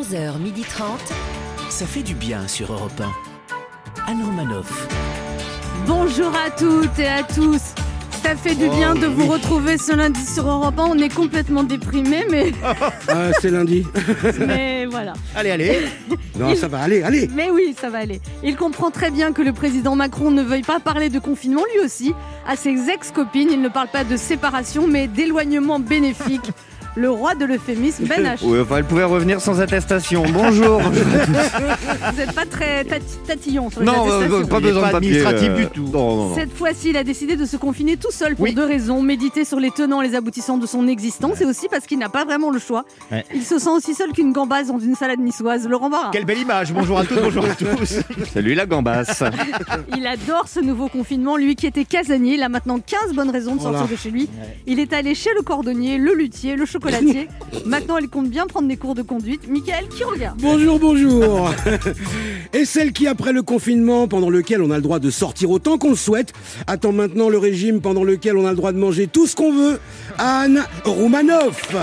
11h30. Ça fait du bien sur Europe 1. Anne Romanoff. Bonjour à toutes et à tous. Ça fait du bien de vous retrouver ce lundi sur Europe 1. On est complètement déprimés, mais, Ah, c'est lundi. mais voilà. Allez, allez. Non, ça va, allez, allez. Mais oui, ça va aller. Il comprend très bien que le président Macron ne veuille pas parler de confinement lui aussi. À ses ex-copines, il ne parle pas de séparation, mais d'éloignement bénéfique. Le roi de l'euphémisme, Ben H. Oui, enfin, elle pouvait revenir sans attestation. Bonjour. Vous n'êtes pas très tati- tatillon sur les non, attestations. euh, pas Il est besoin pas de papier. administratif euh, du tout. Non, non, non. Cette fois-ci, il a décidé de se confiner tout seul pour Oui. deux raisons. Méditer sur les tenants et les aboutissants de son existence et aussi parce qu'il n'a pas vraiment le choix. Ouais. Il se sent aussi seul qu'une gambasse dans une salade niçoise. Laurent Barra. Quelle belle image. Bonjour à toutes, bonjour à tous. Salut la gambasse. Il adore ce nouveau confinement. Lui qui était casanier, il a maintenant 15 bonnes raisons de sortir Voilà. de chez lui. Il est allé chez le cordonnier, le luthier, le chocolatier. Maintenant, il compte bien prendre des cours de conduite. Michael, qui regarde Bonjour, bonjour. Et celle qui, après le confinement, pendant lequel on a le droit de sortir autant qu'on le souhaite, attend maintenant le régime pendant lequel on a le droit de manger tout ce qu'on veut, Anne Roumanoff.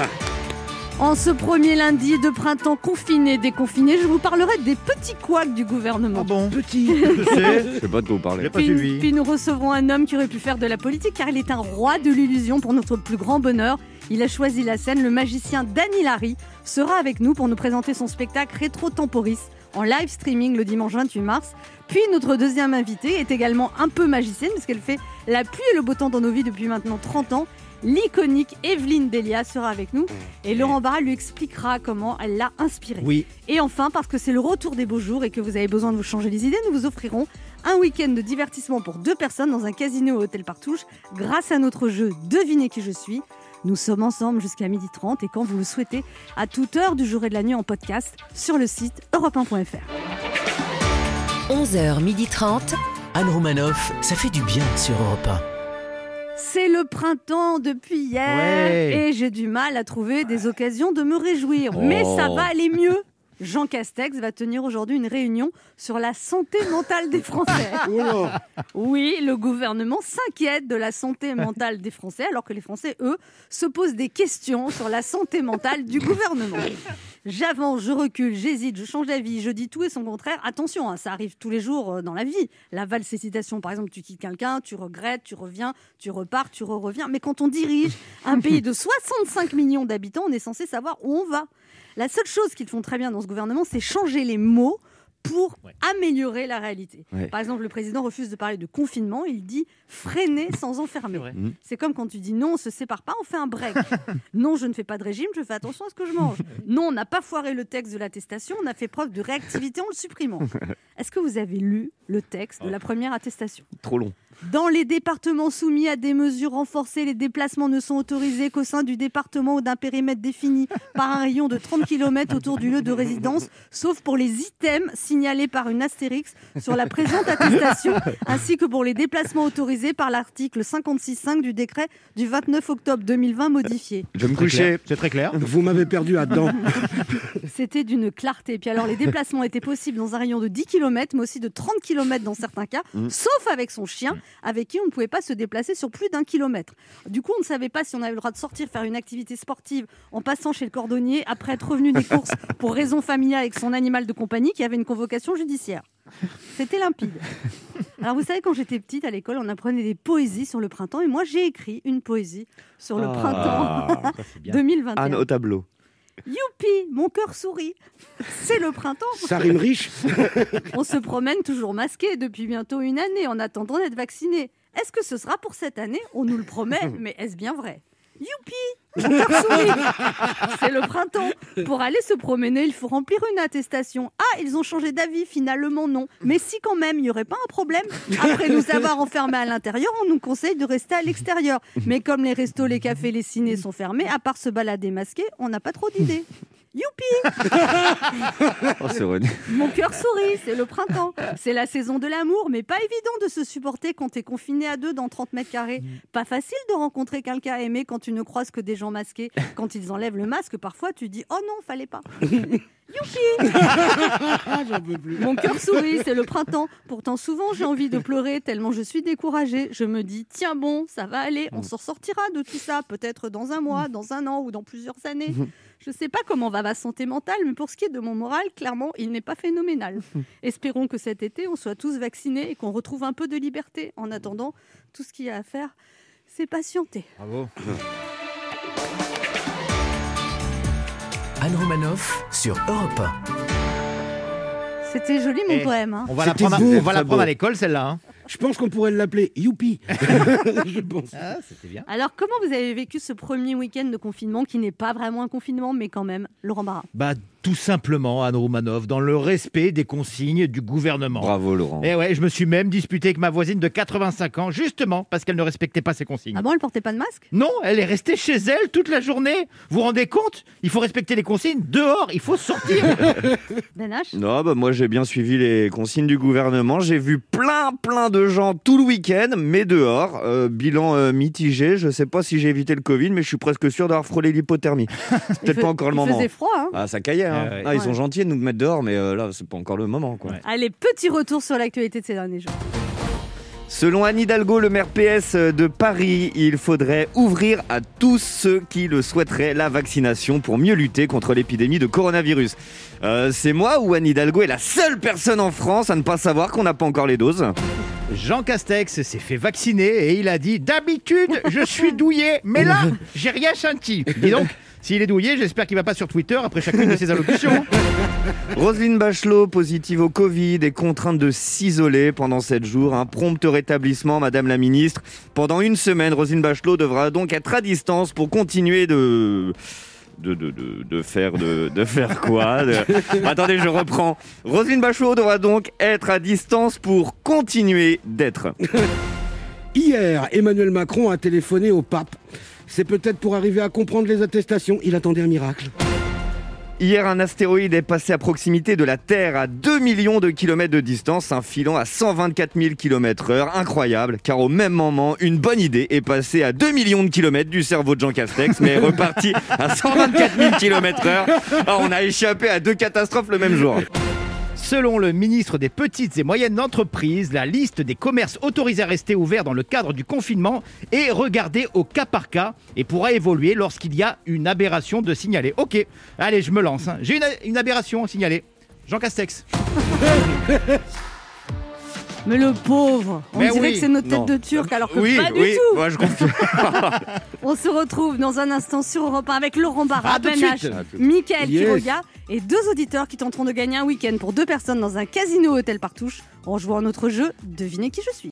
En ce premier lundi de printemps confiné, déconfiné, je vous parlerai des petits couacs du gouvernement. bon Petit. Je sais. Je sais pas de quoi vous parlez. Puis, puis nous recevrons un homme qui aurait pu faire de la politique car il est un roi de l'illusion pour notre plus grand bonheur. Il a choisi la scène, le magicien Danny Larry sera avec nous pour nous présenter son spectacle Rétro Temporis en live streaming le dimanche 28 mars. Puis notre deuxième invitée est également un peu magicienne puisqu'elle fait la pluie et le beau temps dans nos vies depuis maintenant 30 ans. L'iconique Evelyne Delia sera avec nous et Laurent Barra lui expliquera comment elle l'a inspirée. Oui. Et enfin, parce que c'est le retour des beaux jours et que vous avez besoin de vous changer les idées, nous vous offrirons un week-end de divertissement pour deux personnes dans un casino au Hôtel Partouche grâce à notre jeu Devinez qui je suis. Nous sommes ensemble jusqu'à 12h30 et quand vous le souhaitez, à toute heure du jour et de la nuit en podcast sur le site europe1.fr. 11h30. Anne Romanoff, ça fait du bien sur Europe C'est le printemps depuis hier Ouais. et j'ai du mal à trouver des occasions de me réjouir. Mais Oh. ça va aller mieux. Jean Castex va tenir aujourd'hui une réunion sur la santé mentale des Français. Oh. Oui, le gouvernement s'inquiète de la santé mentale des Français, alors que les Français, eux, se posent des questions sur la santé mentale du gouvernement. J'avance, je recule, j'hésite, je change d'avis, je dis tout et son contraire. Attention, hein, ça arrive tous les jours euh, dans la vie. La valse hésitation, par exemple, tu quittes quelqu'un, tu regrettes, tu reviens, tu repars, tu re-reviens. Mais quand on dirige un pays de 65 millions d'habitants, on est censé savoir où on va. La seule chose qu'ils font très bien dans ce gouvernement, c'est changer les mots pour améliorer la réalité. Ouais. Par exemple, le président refuse de parler de confinement, il dit freiner sans enfermer. Mhm. C'est comme quand tu dis non, on se sépare pas, on fait un break. non, je ne fais pas de régime, je fais attention à ce que je mange. Non, on n'a pas foiré le texte de l'attestation, on a fait preuve de réactivité en le supprimant. Est-ce que vous avez lu le texte de la première attestation? Trop long. Dans les départements soumis à des mesures renforcées, les déplacements ne sont autorisés qu'au sein du département ou d'un périmètre défini par un rayon de 30 km autour du lieu de résidence, sauf pour les items signalés par une astérix sur la présente attestation, ainsi que pour les déplacements autorisés par l'article 56.5 du décret du 29 octobre 2020 modifié. Je vais me coucher. C'est très clair. Vous m'avez perdu là-dedans. C'était d'une clarté. Puis alors, les déplacements étaient possibles dans un rayon de 10 km, mais aussi de 30 km dans certains cas, sauf avec son chien, avec qui on ne pouvait pas se déplacer sur plus d'un kilomètre. Du coup, on ne savait pas si on avait le droit de sortir faire une activité sportive en passant chez le cordonnier après être revenu des courses pour raison familiale avec son animal de compagnie qui avait une convocation judiciaire. C'était limpide. Alors, vous savez, quand j'étais petite à l'école, on apprenait des poésies sur le printemps, et moi, j'ai écrit une poésie sur le printemps Ah, ça bien. 2021. Anne au tableau. Youpi, mon cœur sourit. C'est le printemps. Ça rime riche. On se promène toujours masqué depuis bientôt une année en attendant d'être vacciné. Est-ce que ce sera pour cette année? On nous le promet, mais est-ce bien vrai? Youpi C'est le printemps. Pour aller se promener, il faut remplir une attestation. Ah, ils ont changé d'avis, finalement non. Mais si quand même, il n'y aurait pas un problème Après nous avoir enfermés à l'intérieur, on nous conseille de rester à l'extérieur. Mais comme les restos, les cafés, les cinés sont fermés, à part se balader masqué, on n'a pas trop d'idées. Youpi Oh, c'est René. Mon cœur sourit, c'est le printemps. C'est la saison de l'amour, mais pas évident de se supporter quand t'es confiné à deux dans 30 mètres carrés. Pas facile de rencontrer quelqu'un aimé quand tu ne croises que des gens masqués. Quand ils enlèvent le masque, parfois tu dis Oh non, fallait pas. Youpi Mon cœur sourit, c'est le printemps. Pourtant, souvent, j'ai envie de pleurer tellement je suis découragée. Je me dis Tiens bon, ça va aller, on s'en sortira de tout ça, peut-être dans un mois, dans un an ou dans plusieurs années. Je sais pas comment va ma santé mentale, mais pour ce qui est de mon moral, clairement, il n'est pas phénoménal. Espérons que cet été, on soit tous vaccinés et qu'on retrouve un peu de liberté. En attendant, tout ce qu'il y a à faire, c'est patienter. Bravo. Anne Romanoff sur Europe 1. C'était joli mon Eh, poème. hein. On va l'apprendre beau, à, on va à l'école, celle-là. hein. Je pense qu'on pourrait l'appeler Youpi. je pense. Ah, c'était bien. Alors, comment vous avez vécu ce premier week-end de confinement qui n'est pas vraiment un confinement, mais quand même, Laurent Barra? Bah, tout simplement, Anne Roumanoff, dans le respect des consignes du gouvernement. Bravo, Laurent. Et ouais, je me suis même disputé avec ma voisine de 85 ans, justement parce qu'elle ne respectait pas ses consignes. Ah bon, elle portait pas de masque? Non, elle est restée chez elle toute la journée. Vous vous rendez compte? Il faut respecter les consignes. Dehors, il faut sortir. Ben H Non, bah moi j'ai bien suivi les consignes du gouvernement. J'ai vu plein plein de gens tout le week-end, mais dehors. Euh, bilan euh, mitigé. Je sais pas si j'ai évité le Covid, mais je suis presque sûr d'avoir frôlé l'hypothermie. C'est peut-être Il pas encore le il moment. faisait froid, hein Ah, ça caillait. Hein. Ah ouais. Ah, ils sont gentils de nous mettre dehors, mais euh, là c'est pas encore le moment. Quoi. Ouais. Allez, petit retour sur l'actualité de ces derniers jours. Selon Anne Hidalgo, le maire PS de Paris, il faudrait ouvrir à tous ceux qui le souhaiteraient la vaccination pour mieux lutter contre l'épidémie de coronavirus. Euh, c'est moi ou Anne Hidalgo est la seule personne en France à ne pas savoir qu'on n'a pas encore les doses? Jean Castex s'est fait vacciner et il a dit D'habitude, je suis douillet, mais là, j'ai rien senti. Dis donc, s'il est douillet, j'espère qu'il va pas sur Twitter après chacune de ses allocutions. Roselyne Bachelot, positive au Covid, est contrainte de s'isoler pendant 7 jours. Un prompt rétablissement, Madame la Ministre. Pendant une semaine, Roselyne Bachelot devra donc être à distance pour continuer de... De, de, de, de faire de, de faire quoi De- Attendez, je reprends. Roselyne Bachelot devra donc être à distance pour continuer d'être. Hier, Emmanuel Macron a téléphoné au pape. C'est peut-être pour arriver à comprendre les attestations. Il attendait un miracle. Hier, un astéroïde est passé à proximité de la Terre à 2 millions de kilomètres de distance, un filant à 124 000 km heure. Incroyable, car au même moment, une bonne idée est passée à 2 millions de kilomètres du cerveau de Jean Castex, mais est repartie à 124 000 km heure. Ah, on a échappé à deux catastrophes le même jour. Selon le ministre des Petites et Moyennes Entreprises, la liste des commerces autorisés à rester ouverts dans le cadre du confinement est regardée au cas par cas et pourra évoluer lorsqu'il y a une aberration de signaler. Ok, allez, je me lance. hein. J'ai une, une aberration à signaler. Jean Castex. Mais le pauvre On Mais dirait oui. que c'est notre tête Non. de turc, alors que oui, pas du oui, tout moi, je confirme. On se retrouve dans un instant sur Europe 1 avec Laurent Barra, Ben H, Yes. Et deux auditeurs qui tenteront de gagner un week-end pour deux personnes dans un casino hôtel Partouche en jouant à notre jeu Devinez qui je suis.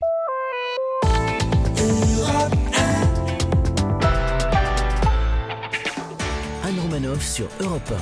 Anne Romanoff sur Europe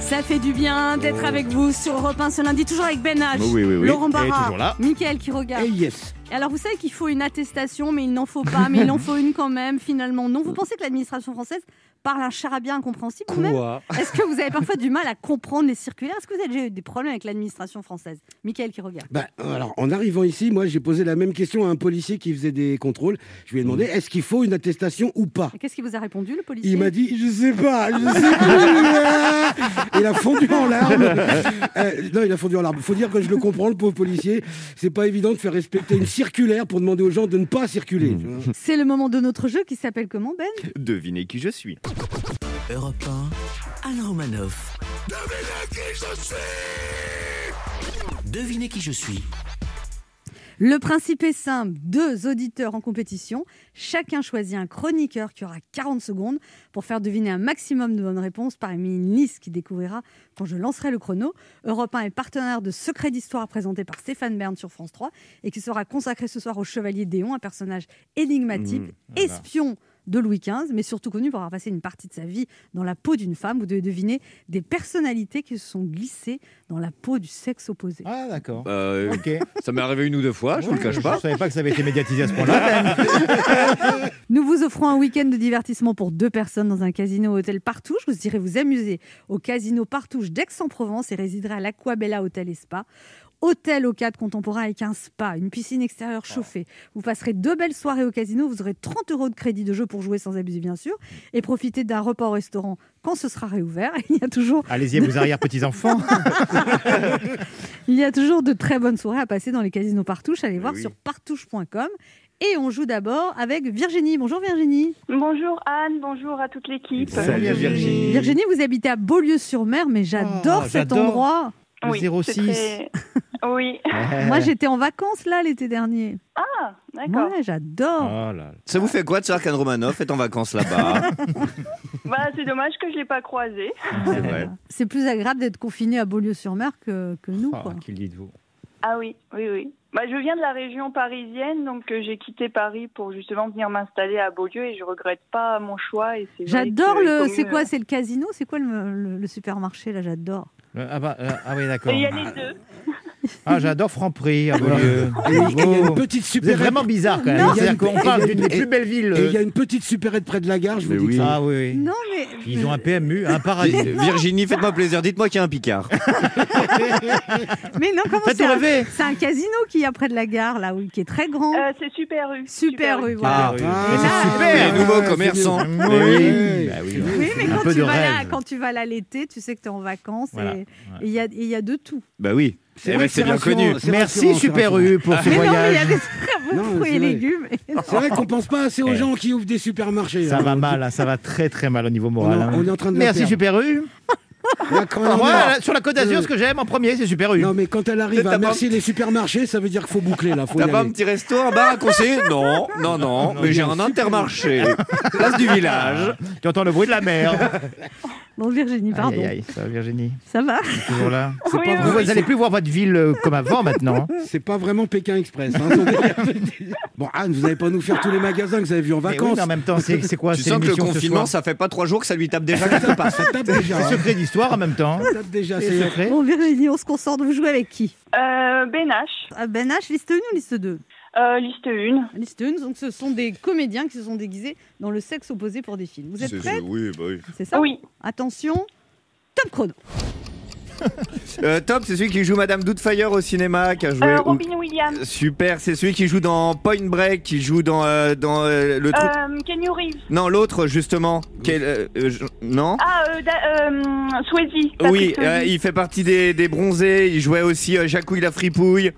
Ça fait du bien d'être avec vous sur Europe 1 ce lundi, toujours avec Ben H, Oui, oui, oui. Laurent Barra. Mickaël Quiroga. Et yes. Et Alors vous savez qu'il faut une attestation, mais il n'en faut pas, mais il en faut une quand même finalement. Non, vous pensez que l'administration française parle un charabia incompréhensible Est-ce que vous avez parfois du mal à comprendre les circulaires? Est-ce que vous avez déjà eu des problèmes avec l'administration française? Mickaël qui regarde. Bah, alors, en arrivant ici, moi, j'ai posé la même question à un policier qui faisait des contrôles. Je lui ai demandé est-ce qu'il faut une attestation ou pas? Et qu'est-ce qu'il vous a répondu le policier? Il m'a dit je sais pas, je sais pas. il a fondu en larmes. Euh, non, il a fondu en larmes. Faut dire que je le comprends, le pauvre policier. C'est pas évident de faire respecter une circulaire pour demander aux gens de ne pas circuler. C'est le moment de notre jeu qui s'appelle comment Ben? Devinez qui je suis. Europe 1, Anne Romanoff. Devinez qui je suis. Le principe est simple, deux auditeurs en compétition, chacun choisit un chroniqueur qui aura 40 secondes pour faire deviner un maximum de bonnes réponses parmi une liste qui découvrira quand je lancerai le chrono. Europe 1 est partenaire de Secret d'Histoire présenté par Stéphane Bern sur France 3 et qui sera consacré ce soir au Chevalier Déon, un personnage énigmatique, Mmh, voilà. espion de Louis XV, mais surtout connu pour avoir passé une partie de sa vie dans la peau d'une femme. Vous devez deviner des personnalités qui se sont glissées dans la peau du sexe opposé. Ah, d'accord. Euh, Ok. ça m'est arrivé une ou deux fois, je vous le cache Je pas. savais pas que ça avait été médiatisé à ce point-là. Nous vous offrons un week-end de divertissement pour deux personnes dans un casino hôtel Partouche. Vous irez vous amuser au casino Partouche d'Aix-en-Provence et résiderez à l'Aquabella Hôtel et Spa. Hôtel au cadre contemporain avec un spa, une piscine extérieure chauffée. Vous passerez deux belles soirées au casino. Vous aurez 30 euros de crédit de jeu pour jouer sans abuser, bien sûr. Et profitez d'un repas au restaurant quand ce sera réouvert. Il y a toujours, Allez-y, vos arrière-petits-enfants. il y a toujours de très bonnes soirées à passer dans les casinos Partouche. Allez voir oui. sur partouche.com. Et on joue d'abord avec Virginie. Bonjour Virginie. Bonjour Anne, bonjour à toute l'équipe. Salut, Virginie. Virginie, vous habitez à Beaulieu-sur-Mer, mais j'adore Oh, cet endroit. Le Oui, 06. c'est très- Oui. Moi, j'étais en vacances là l'été dernier. Ah, d'accord. Ouais, j'adore. Oh là là. Ça vous fait quoi de savoir qu'Anne Romanoff est en vacances là-bas Bah, c'est dommage que je l'ai pas croisé. C'est vrai. C'est plus agréable d'être confiné à Beaulieu-sur-Mer que, que nous. Oh, quoi. qu'il dites-vous Ah oui, oui, oui. Bah, je viens de la région parisienne, donc euh, j'ai quitté Paris pour justement venir m'installer à Beaulieu et je regrette pas mon choix. et c'est vrai J'adore que le. C'est quoi C'est le casino C'est quoi le, le- le supermarché là J'adore. Euh, ah, bah, euh, ah oui, d'accord. Il y a les deux. Ah, j'adore Franprix à Beaulieu. Et il y a une Bravo. petite supérette. vraiment bizarre quand même. Non. C'est-à-dire qu'on Et il y a parle une- d'une des plus belles villes. Et il y a euh, une petite supérette près de la gare, je vous Mais dis oui. que ça. Ah oui, oui. Non mais. Ils ont un PMU, un paradis. Virginie, faites-moi plaisir, dites-moi qu'il y a un Picard. Mais non, comment Faites c'est un... rêver. c'est un casino qui est près de la gare là, où- qui est très grand. Euh, c'est Super U. Super rue, Ah, voilà. oui. Ah, Mais c'est super. Les nouveaux ouais, commerçants. c'est Mais mieux. oui. Ouais. Bah oui, Oui, mais Un quand peu tu, de vas là, rêve. quand tu vas là l'été, tu sais que tu es en vacances Voilà. et et il y, a, et il y a de tout. Bah oui. C'est Eh vrai ben, que c'est bien connu. Merci Super. U pour ce mais non, mais il y a voyage. fruits et légumes. C'est vrai qu'on pense pas assez aux gens qui ouvrent des supermarchés. Ça là. va mal, hein, ça va très très mal au niveau moral. hein. on est en train de la Merci. Super U. Là, quand elle Moi, là, sur la Côte d'Azur, ce que j'aime en premier, c'est Super U. Non, mais quand elle arrive T'as à pas- merci les supermarchés, ça veut dire qu'il faut boucler là. Faut y T'as pas un aller. petit resto, un bar à conseiller? Non, non, non, mais j'ai un intermarché. Place du village. Tu entends le bruit de la mer. Bon, Virginie, pardon. Aïe, aïe, aïe, ça va Virginie? Ça va? Toujours là. Oui, oui, Vous oui. n'allez plus voir votre ville euh, comme avant maintenant. C'est pas vraiment Pékin Express. hein. bon, Anne, vous n'allez pas nous faire tous les magasins que vous avez vus en Mais oui, vacances. mais en même temps, c'est c'est quoi Tu c'est sens que le l'émission ce confinement, soir? ça fait pas trois jours que ça lui tape déjà quelque part. Ça tape déjà. C'est hein. secret d'histoire en même temps. Déjà. C'est c'est- secret. Bon, Virginie, on se concentre. Vous jouez avec qui? Euh, Ben H, Ah, Ben H, liste 1 ou liste 2 euh, liste 1. Liste 1, donc ce sont des comédiens qui se sont déguisés dans le sexe opposé pour des films. Vous êtes prêts? Oui, bah oui. C'est ça? Oui. Attention, top chrono. Euh, top, c'est celui qui joue Madame Doubtfire au cinéma, qui a joué. Euh, Robin Williams. Super, c'est celui qui joue dans Point Break, qui joue dans, euh, dans euh, le truc. Kenny Reeves. Non, l'autre, justement. Quel, je- Non Ah, da- Swayze. Oui, il fait partie des, des bronzés. Il jouait aussi Jacouille la fripouille.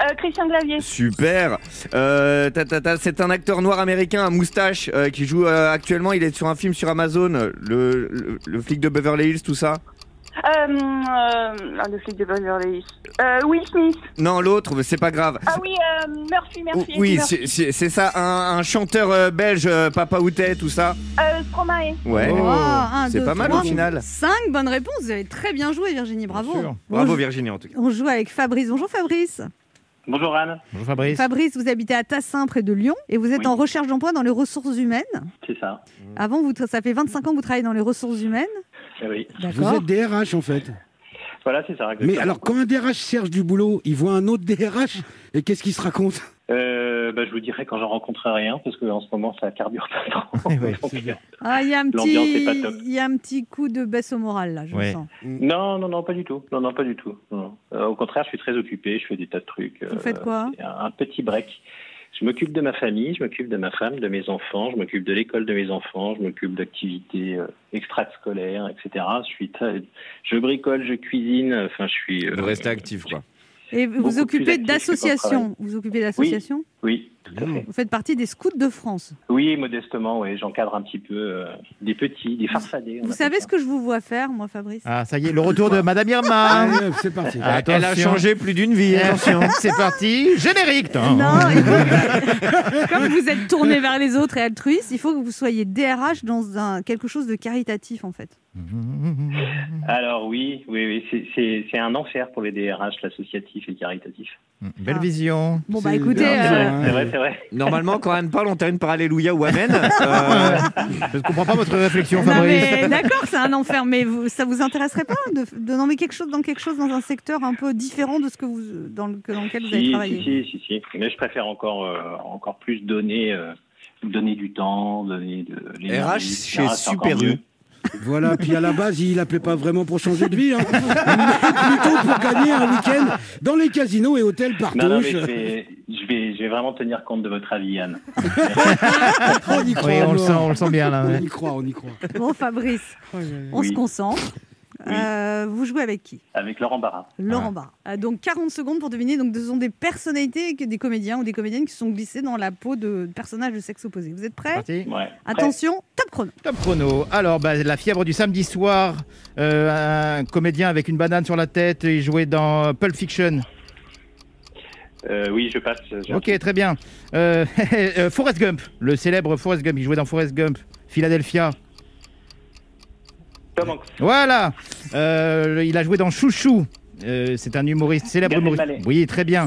Euh, Christian Clavier. Super. Euh, c'est un acteur noir américain à moustache euh, qui joue actuellement. Il est sur un film sur Amazon, le, le, le flic de Beverly Hills, tout ça. Euh, euh, ah, le flic de Beverly Hills. Euh, Will Smith. Non, l'autre, mais c'est pas grave. Ah oui, euh, Murphy, Murphy. oui, Murphy. c'est- ça, un, un chanteur euh, belge, euh, Papa Outet, tout ça. Euh, Stromae. Ouais. Oh. un, c'est deux, pas mal trois, au final. Cinq bonnes réponses. Vous avez très bien joué, Virginie. Bravo. sûr. Bon, Bravo on- Virginie en tout cas. On joue avec Fabrice. Bonjour Fabrice. Bonjour Anne, Bonjour Fabrice. Fabrice, vous habitez à Tassin, près de Lyon, et vous êtes Oui. en recherche d'emploi dans les ressources humaines. c'est ça. Avant, vous, ça fait 25 ans que vous travaillez dans les ressources humaines. Eh oui. Vous êtes DRH en fait. Voilà, c'est ça. Mais alors, quand un DRH cherche du boulot, il voit un autre DRH et qu'est-ce qu'il se raconte? Euh, bah, je vous dirais quand j'en rencontrerai rien, parce qu'en ce moment, ça carbure pas trop. Ouais, bien. Ah, il y a un L'ambiance est pas petit, top. il y a un petit coup de baisse au moral là, je Ouais. sens. non, non, non, pas du tout. Non, non, pas du tout. Non, non. Euh, au contraire, je suis très occupé, je fais des tas de trucs. Vous faites quoi? c'est un, un petit break. Je m'occupe de ma famille, je m'occupe de ma femme, de mes enfants, je m'occupe de l'école de mes enfants, je m'occupe d'activités euh, extrascolaires, etc. Je suis je bricole, je cuisine. Enfin, je suis. euh, Vous restez actif quoi. Et vous occupez d'associations. Vous vous occupez d'associations? Oui, tout à fait. Vous faites partie des scouts de France. Oui, modestement, oui. J'encadre un petit peu euh, des petits, des farfadets. on Vous savez ce que je vous vois faire, moi, Fabrice? Ah, ça y est, le retour de Madame Irma. Allez, hop, c'est parti. Ah, Elle a attention. changé plus d'une vie. hein. Attention, c'est parti. Générique. Non, il faut- comme vous êtes tourné vers les autres et altruiste, il faut que vous soyez DRH dans un, quelque chose de caritatif, en fait. Alors oui, oui, oui, c'est- un enfer pour les DRH, l'associatif et le caritatif. Belle vision. Bon, bah écoutez, euh, c'est vrai. C'est vrai, c'est vrai. Normalement, quand Anne parle, on termine par Alléluia ou Amen. Euh, Je ne comprends pas votre réflexion, Fabrice. d'accord, c'est un enfer, mais vous, ça vous intéresserait pas de, de nommer quelque chose dans quelque chose dans un secteur un peu différent de ce que vous dans, le, que dans lequel vous avez Si, travaillé si, si, si, si. Mais je préfère encore, euh, encore plus donner, euh, donner du temps, donner de l'énergie, RH chez Super U. Voilà, puis à la base, il appelait pas vraiment pour changer de vie, hein. mais plutôt pour gagner un week-end dans les casinos et hôtels Non, non, mais partouche. je vais, je, vais, je vais vraiment tenir compte de votre avis, Anne. on y croit. Oui, on le sent, on le sent bien là. On ouais. y croit, on y croit. Bon, Fabrice, on Oui. se concentre. Oui. Euh, vous jouez avec qui? Avec Laurent Barra. Laurent Barra. Euh, donc 40 secondes pour deviner. Donc ce sont des personnalités, que des comédiens ou des comédiennes qui sont glissés dans la peau de personnages de sexe opposé. Vous êtes prêts? Parti. Ouais. Attention, top chrono. Top chrono. Alors, bah, la fièvre du samedi soir, euh, un comédien avec une banane sur la tête, il jouait dans Pulp Fiction. Euh, oui, je passe. Ok, très bien. Forrest Gump, le célèbre Forrest Gump, il jouait dans Forrest Gump, Philadelphia. Tom Hanks. Voilà. Euh, il a joué dans Chouchou. Euh, c'est un humoriste, célèbre Gad humoriste. Elmaleh. Oui, très bien.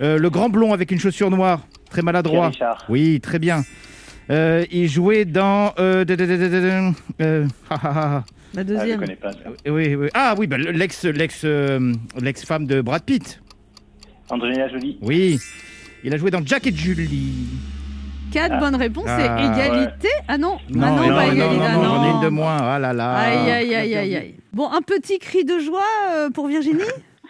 Euh, le grand blond avec une chaussure noire, très maladroit. Pierre Richard. Oui, très bien. Euh, il jouait dans. euh, de- de- de- de- de- euh, ah, ah, ah. La Ah, je deuxième. connais pas. ça. Oui, oui. Ah oui, bah, l'ex, l'ex, euh, l'ex-femme de Brad Pitt. Angelina Jolie. Oui. Il a joué dans Jack et Julie. Quatre Ah. bonnes réponses. Ah, c'est égalité. Ah non, ah non, non, pas non, égalité. non, Ah non, j'en ai non. une de moins. Ah là là. Aïe, aïe, aïe, aïe, aïe. Bon, un petit cri de joie euh, pour Virginie.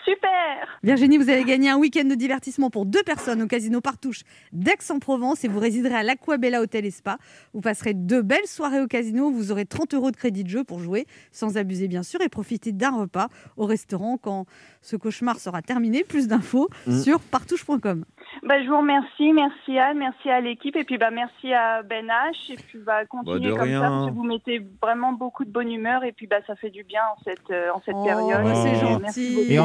Super Virginie, vous avez gagné un week-end de divertissement pour deux personnes au casino Partouche d'Aix-en-Provence et vous résiderez à l'Aquabella Hotel et Spa. Vous passerez deux belles soirées au casino. Vous aurez 30 euros de crédit de jeu pour jouer, sans abuser bien sûr, et profiter d'un repas au restaurant quand ce cauchemar sera terminé. Plus d'infos Mm. sur partouche.com. bah, Je vous remercie, merci Anne, merci à l'équipe et puis bah, merci à Ben H. Et puis bah, continuez de comme rien. ça parce que vous mettez vraiment beaucoup de bonne humeur et puis bah, ça fait du bien en cette, euh, en cette Oh, période. bah, c'est Et gentil. merci beaucoup. Et vous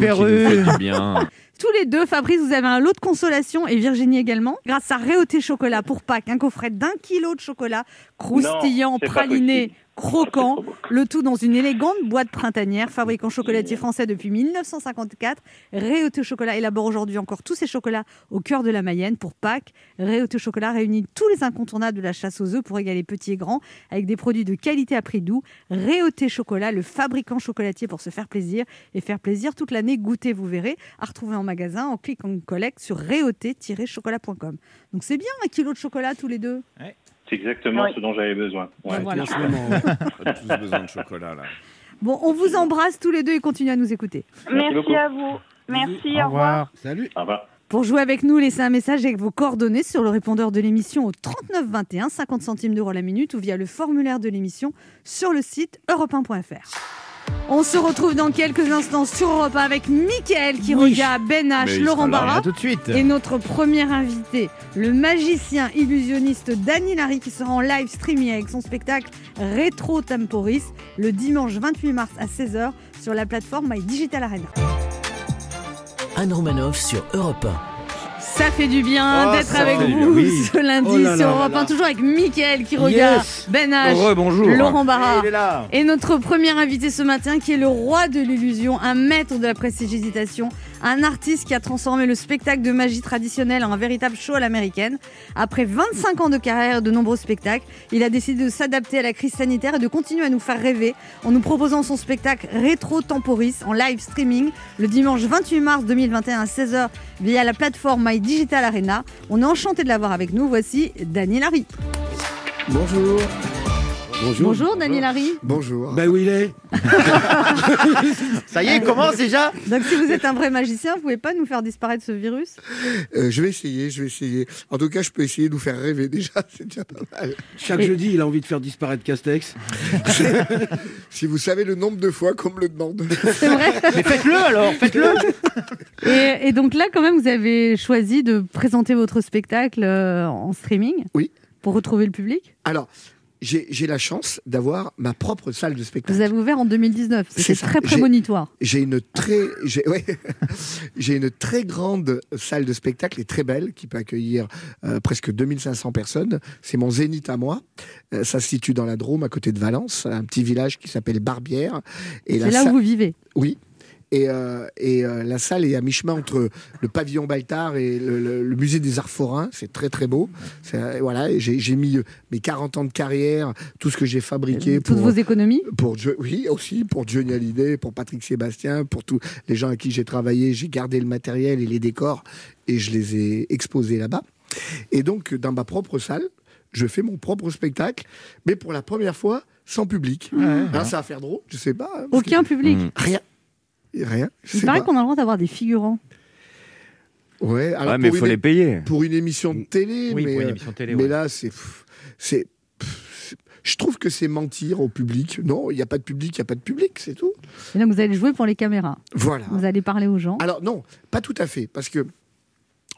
Super bien. Tous les deux, Fabrice, vous avez un lot de consolation et Virginie également. Grâce à Réauté Chocolat pour Pâques, un coffret d'un kilo de chocolat croustillant, Non, praliné. Croquant. Le tout dans une élégante boîte printanière, fabriquant chocolatier français depuis 1954. Réauté Chocolat élabore aujourd'hui encore tous ces chocolats au cœur de la Mayenne pour Pâques. Réauté Chocolat réunit tous les incontournables de la chasse aux œufs pour égaler petits et grands, avec des produits de qualité à prix doux. Réauté Chocolat, le fabricant chocolatier pour se faire plaisir et faire plaisir toute l'année. Goûtez, vous verrez. À retrouver en magasin en click and collect sur réauté-chocolat.com. Donc c'est bien un kilo de chocolat tous les deux. C'est exactement Oui. ce dont j'avais besoin. Ouais. Voilà. En ce moment, On a tous besoin de chocolat là. Bon, on vous embrasse tous les deux et continuez à nous écouter. Merci, à vous. Merci, Au revoir. Salut. Au revoir. Pour jouer avec nous, laissez un message avec vos coordonnées sur le répondeur de l'émission au 39 21, 50 centimes d'euros la minute ou via le formulaire de l'émission sur le site europe1.fr. On se retrouve dans quelques instants sur Europe 1 avec Mickaël qui Oui. regarde Ben H, Laurent Barra tout de suite. et notre premier invité, le magicien illusionniste Dany Larry qui sera en live streaming avec son spectacle Rétro Temporis le dimanche 28 mars à 16h sur la plateforme My Digital Arena. Anne Romanoff sur Europe 1. Ça fait du bien Oh, d'être avec vous oui. ce lundi Oh là sur là Europe là 1, là. toujours avec Mickaël qui regarde, Yes. Ben H, bonjour. Laurent Barra. Et notre premier invité ce matin, qui est le roi de l'illusion, un maître de la prestidigitation, un artiste qui a transformé le spectacle de magie traditionnel en un véritable show à l'américaine. Après 25 ans de carrière et de nombreux spectacles, il a décidé de s'adapter à la crise sanitaire et de continuer à nous faire rêver en nous proposant son spectacle Rétro Temporis en live streaming le dimanche 28 mars 2021 à 16h via la plateforme My Digital Arena. On est enchanté de l'avoir avec nous. Voici Daniel Harry. Bonjour. Bonjour. Bonjour Daniel Harry. Bonjour. Ben où il est Ça y est, il commence déjà Donc si vous êtes un vrai magicien, vous pouvez pas nous faire disparaître ce virus? Euh, je vais essayer, je vais essayer. En tout cas, je peux essayer de vous faire rêver déjà, c'est déjà pas mal. Chaque Et- jeudi, il a envie de faire disparaître Castex. Si vous savez le nombre de fois qu'on me le demande. C'est vrai Mais faites-le alors, faites-le. et, et donc là, quand même, vous avez choisi de présenter votre spectacle euh, en streaming Oui. Pour retrouver le public? Alors, j'ai j'ai la chance d'avoir ma propre salle de Vous spectacle. avez ouvert en 2019. C'est très prémonitoire. J'ai une très, j'ai ouais, j'ai une très grande salle de spectacle et très belle qui peut accueillir euh, presque 2500 personnes. C'est mon zénith à moi. Euh, ça se situe dans la Drôme, à côté de Valence, un petit village qui s'appelle Barbière. C'est là sa- où vous vivez. Oui. Et, euh, et euh, la salle est à mi-chemin entre le pavillon Baltard et le, le- le musée des Arts Forains. C'est très très beau. Euh, voilà, j'ai, mis mes 40 ans de carrière, tout ce que j'ai fabriqué Toutes pour, vos économies? pour oui aussi pour Johnny Hallyday, pour Patrick Sébastien, pour tous les gens à qui j'ai travaillé. J'ai gardé le matériel et les décors et je les ai exposés là-bas. Et donc dans ma propre salle, je fais mon propre spectacle, mais pour la première fois sans public. Alors, ça va faire drôle, je sais pas. hein, Aucun public. Rien. Rien. Je Il paraît qu'on a le droit d'avoir des figurants. Ouais, alors Ouais, mais il pour faut une- les payer. pour une émission de télé, Oui, mais, pour une euh, émission télé. mais ouais. là, c'est. c'est Je trouve que c'est mentir au public. Non, il n'y a pas de public, il n'y a pas de public, c'est tout. Et donc vous allez jouer pour les caméras. Voilà. Vous allez parler aux gens. Alors non, pas tout à fait, parce que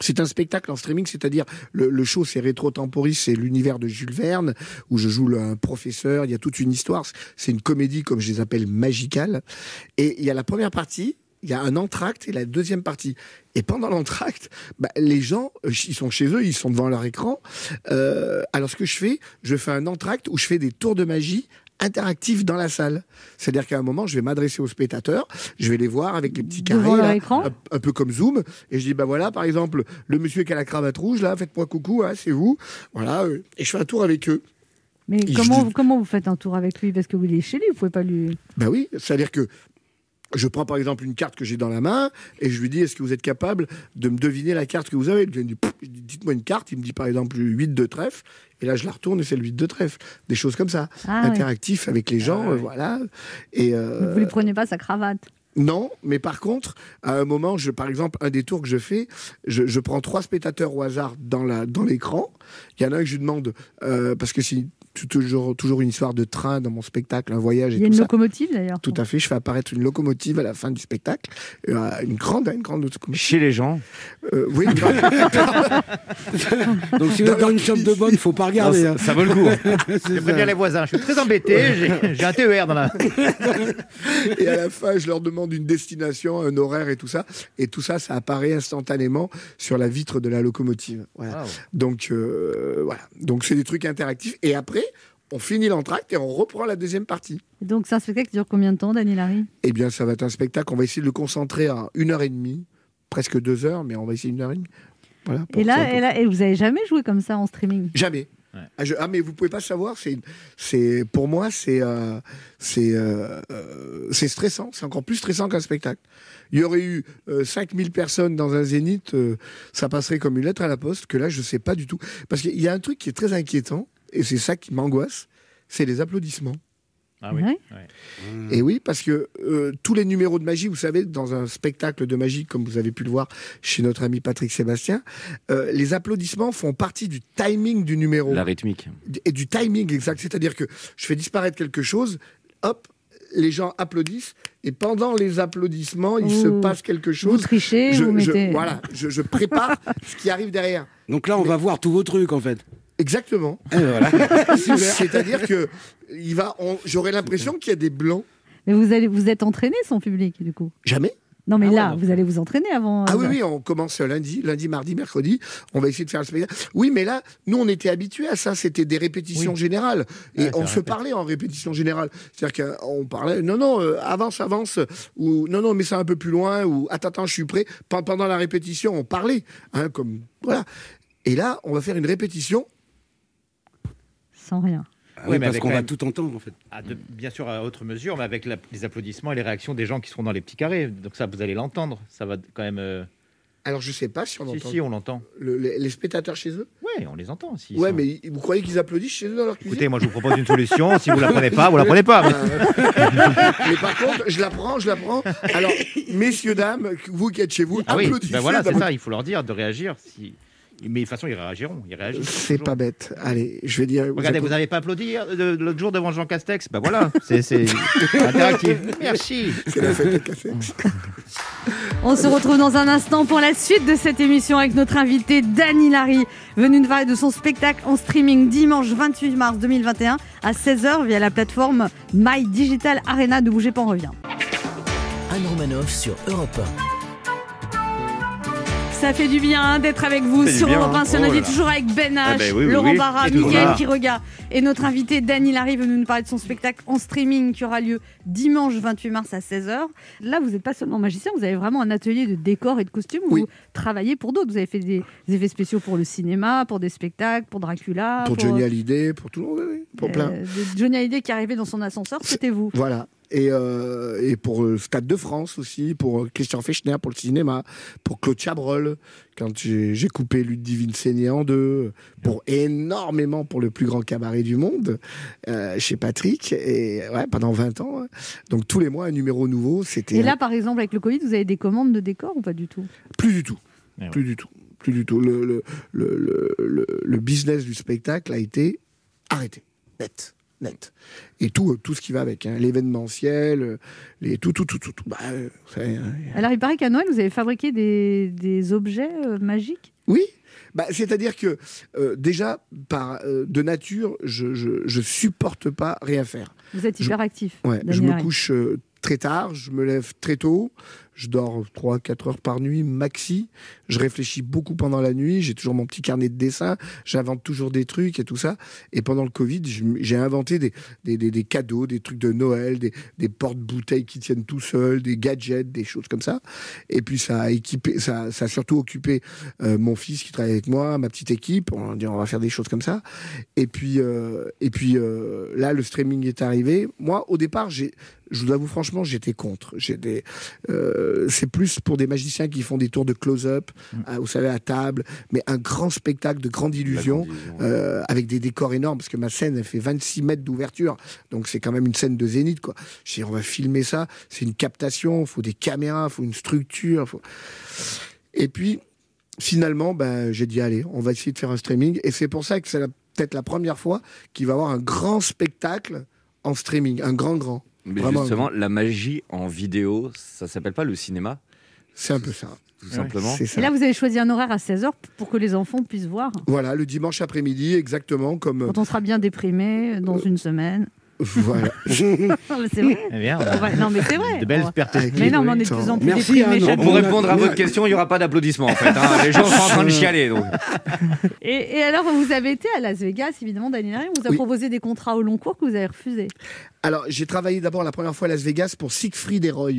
c'est un spectacle en streaming, c'est-à-dire le, le show c'est Rétro Temporis, c'est l'univers de Jules Verne, où je joue le- un professeur, il y a toute une histoire, c'est une comédie comme je les appelle magicale, et il y a la première partie, il y a un entracte et la deuxième partie. Et pendant l'entracte, bah, les gens, euh, ils sont chez eux, ils sont devant leur écran. Euh, alors ce que je fais, je fais un entracte où je fais des tours de magie interactifs dans la salle. C'est-à-dire qu'à un moment, je vais m'adresser aux spectateurs, je vais les voir avec les petits carrés, là, un, un peu comme Zoom, et je dis, bah voilà, par exemple, le monsieur qui a la cravate rouge, là, faites-moi coucou, hein, c'est vous. Voilà, euh, et je fais un tour avec eux. Mais Et comment, dis- comment vous faites un tour avec lui? Parce que vous il est chez lui, vous pouvez pas lui. Ben oui, c'est-à-dire que je prends par exemple une carte que j'ai dans la main et je lui dis est-ce que vous êtes capable de me deviner la carte que vous avez? Il me dit Pff Je dis, dites-moi une carte, il me dit par exemple 8 de trèfle et là je la retourne et c'est le 8 de trèfle. Des choses comme ça, Ah interactif avec les gens, euh, voilà. Et euh, Vous lui prenez pas sa cravate? non, mais par contre, à un moment, je, par exemple, un des tours que je fais, je, je prends trois spectateurs au hasard dans la dans l'écran. Il y en a un que je lui demande euh, parce que c'est toujours toujours une histoire de train dans mon spectacle, un voyage et Il y a tout une ça. locomotive d'ailleurs. Tout à fait, je fais apparaître une locomotive à la fin du spectacle, Euh, une grande, une grande locomotive. Chez les gens. Euh, oui, une grande- Donc si vous êtes dans une chambre de bonne, faut pas regarder. Non, hein. ça- ça vaut le coup. Je ça. préviens les voisins, je suis très embêté, j'ai- j'ai un TER dans la... et à la fin, je leur demande une destination, un horaire et tout ça, et tout ça, ça apparaît instantanément sur la vitre de la locomotive. Voilà. Donc euh, voilà, donc c'est des trucs interactifs. Et après, on finit l'entracte et on reprend la deuxième partie. Donc c'est un spectacle qui dure combien de temps, Daniel Larry Eh bien, ça va être un spectacle. On va essayer de le concentrer en une heure et demie, presque deux heures, mais on va essayer une heure et demie. Voilà. et là, et là, et vous avez jamais joué comme ça en streaming? Jamais. Ah, je- ah, mais vous pouvez pas savoir, c'est, pour moi, c'est, euh, c'est, euh, euh, c'est stressant. C'est encore plus stressant qu'un spectacle. Il y aurait eu euh, 5000 personnes dans un zénith, euh, ça passerait comme une lettre à la poste, que là, je sais pas du tout. Parce qu'il y a un truc qui est très inquiétant, et c'est ça qui m'angoisse, c'est les applaudissements. Ah oui. Ouais. Et oui, parce que euh, tous les numéros de magie, vous savez, dans un spectacle de magie, comme vous avez pu le voir chez notre ami Patrick Sébastien, euh, les applaudissements font partie du timing du numéro La rythmique. et du timing exact. C'est-à-dire que je fais disparaître quelque chose, hop, les gens applaudissent, et pendant les applaudissements, il se Vous- passe quelque Vous chose. trichez, Je, vous je- mettez. voilà, je, je prépare ce qui arrive derrière. Donc là, on va voir tous vos trucs en fait. Exactement. Voilà. C'est-à-dire que il va, on- j'aurais l'impression qu'il y a des blancs. Mais vous allez, vous êtes entraîné son public du coup. Jamais. Non mais Ah ouais, là, donc- vous allez vous entraîner avant. Ah euh, oui, oui, on commence lundi, lundi, mardi, mercredi. On va essayer de faire le spectacle. Oui, mais là, nous, on était habitués à ça. C'était des répétitions Oui. générales. Et Ouais, on se parlait en répétition générale. C'est-à-dire qu'on parlait, non, non, euh, avance, avance. Ou non, non, mais ça un peu plus loin. Ou attends, attends, je suis prêt. Pen- Pendant la répétition, on parlait. Hein, comme, voilà. Et là, on va faire une répétition. Sans rien. Ah Oui, oui, mais parce qu'on va même- tout entendre en fait. Ah, de- bien sûr, à autre mesure, mais avec la- les applaudissements et les réactions des gens qui seront dans les petits carrés. Donc ça, vous allez l'entendre. Ça va quand même... euh, Alors, je sais pas si on Si, entend si, on l'entend. le- les, les spectateurs chez eux? Oui, on les entend. s'ils ouais, sont- mais vous croyez qu'ils applaudissent chez eux dans leur cuisine? Écoutez, moi, je vous propose une solution. si vous la prenez pas, vous la prenez pas. mais- Mais par contre, je la prends, je la prends. Alors, messieurs, dames, vous qui êtes chez vous, Ah oui, applaudissez. ben voilà, c'est ça. Il faut leur dire de réagir. Si... Mais de toute façon, ils réagiront. Ils. C'est pas bête. Allez, je vais dire. Regardez, vous n'avez pas applaudi de- l'autre jour devant Jean Castex? Ben voilà, c'est c'est interactif. Merci. C'est la fête de Castex. On se retrouve dans un instant pour la suite de cette émission avec notre invité Dany Larry, venu nous parler de son spectacle en streaming dimanche 28 mars 2021 à 16h via la plateforme My Digital Arena. Ne bougez pas, on revient. Anne Romanoff sur Europe Ça fait du bien hein, d'être avec vous sur Europe 1 hein. sur Oh toujours avec Ben H, Ah ben oui, oui, Laurent oui. Barra, là. Quiroga et notre invité Dany Larry venu nous parler de son spectacle en streaming qui aura lieu dimanche 28 mars à 16h. Là, vous n'êtes pas seulement magicien, vous avez vraiment un atelier de décor et de costumes où Oui. vous travaillez pour d'autres. Vous avez fait des, des effets spéciaux pour le cinéma, pour des spectacles, pour Dracula. Pour Johnny Hallyday, pour tout le monde, pour plein. euh, de Johnny Hallyday qui arrivait dans son ascenseur, c'était vous. Voilà. Et, euh, et pour le Stade de France aussi, pour euh, Christian Fechner pour le cinéma, pour Claude Chabrol, quand j'ai coupé Ludivine Seigné en deux, pour énormément pour le plus grand cabaret du monde, euh, chez Patrick, et ouais, pendant 20 ans. hein. Donc tous les mois, un numéro nouveau, c'était Et là, par exemple, avec le Covid, vous avez des commandes de décor ou pas du tout? Plus du tout. Eh ouais. Plus du tout. Plus du tout. Le, le, le, le, le- le business du spectacle a été arrêté. Net. Net. Et tout, tout ce qui va avec, hein, l'événementiel, euh, les, tout, tout, tout, tout. tout. Bah, euh, hein. Alors, il paraît qu'à Noël, vous avez fabriqué des, des objets euh, magiques? Oui. Bah, C'est-à-dire que euh, déjà, par, euh, de nature, je, je, je supporte pas rien faire. Vous êtes Je- hyper actif. Ouais, je me couche euh, très tard, je me lève très tôt, je dors 3-4 heures par nuit maxi, je réfléchis beaucoup pendant la nuit, j'ai toujours mon petit carnet de dessin, j'invente toujours des trucs et tout ça. Et pendant le Covid, j'ai inventé des, des, des- des cadeaux, des trucs de Noël, des, porte-bouteilles qui tiennent tout seuls, des gadgets, des choses comme ça. Et puis ça a équipé, ça, ça surtout occupé euh, mon fils qui travaille avec moi, ma petite équipe. On dit on va faire des choses comme ça. Et puis, euh, et puis euh, là, le streaming est arrivé. Moi, au départ, je vous avoue franchement, j'étais contre. J'étais, euh, c'est plus pour des magiciens qui font des tours de close-up, euh, vous savez, à table, mais un grand spectacle de grande illusion, euh, avec des décors énormes, parce que ma scène, elle fait 26 mètres d'ouverture, donc c'est quand même une scène de zénith, quoi. Je dis, on va filmer ça, c'est une captation, faut des caméras, faut une structure, faut... Et puis, finalement, ben, j'ai dit, allez, on va essayer de faire un streaming, et c'est pour ça que c'est peut-être la première fois qu'il va y avoir un grand spectacle en streaming, un grand, grand. Mais Vraiment, justement, la magie en vidéo, ça s'appelle pas le cinéma? C'est un peu ça. Tout simplement. C'est ça. Et là, vous avez choisi un horaire à 16h pour que les enfants puissent voir. Voilà, le dimanche après-midi, exactement comme. Quand on sera bien déprimé dans une semaine. Voilà. C'est vrai. Eh bien, On Non, mais c'est vrai. de belles On perspectives. Mais non, mais on est de plus en plus Merci, déprimés Anne. chaque Pour jour. Répondre à votre question, il n'y aura pas d'applaudissements en fait. hein. Les gens sont en train de chialer. donc. Et, et alors, vous avez été à Las Vegas, évidemment, Daniel. On vous a Oui. proposé des contrats au long cours que vous avez refusés. Alors, j'ai travaillé d'abord la première fois à Las Vegas pour Siegfried et Roy.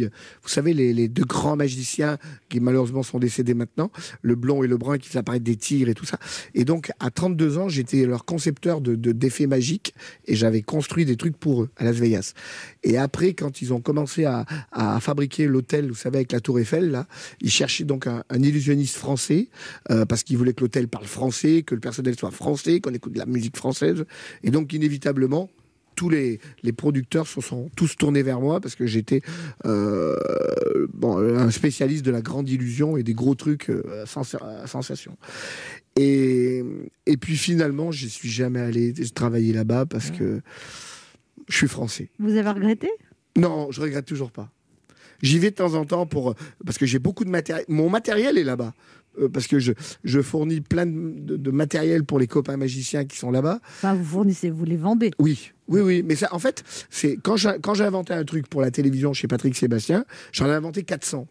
Vous savez, les, les deux grands magiciens qui malheureusement sont décédés maintenant, le blond et le brun qui faisaient apparaître des tigres et tout ça. Et donc, à 32 ans, j'étais leur concepteur de de- d'effets magiques et j'avais construit des trucs pour eux à Las Vegas. Et après, quand ils ont commencé à, à fabriquer l'hôtel, vous savez, avec la Tour Eiffel, là, ils cherchaient donc un, un illusionniste français euh, parce qu'ils voulaient que l'hôtel parle français, que le personnel soit français, qu'on écoute de la musique française. Et donc, inévitablement, tous les, les producteurs se sont tous tournés vers moi parce que j'étais euh, bon, un spécialiste de la grande illusion et des gros trucs euh, à sens- à sensation. Et, et puis finalement, je suis jamais allé travailler là-bas parce que je suis français. Vous avez regretté? Non, je regrette toujours pas. J'y vais de temps en temps pour parce que j'ai beaucoup de matériel. Mon matériel est là-bas. Euh, parce que je, je fournis plein de, de- de matériel pour les copains magiciens qui sont là-bas. Enfin, vous fournissez, vous les vendez. Oui, oui, oui. Mais ça, en fait, c'est quand j'ai quand j'ai inventé un truc pour la télévision chez Patrick Sébastien, j'en ai inventé 400.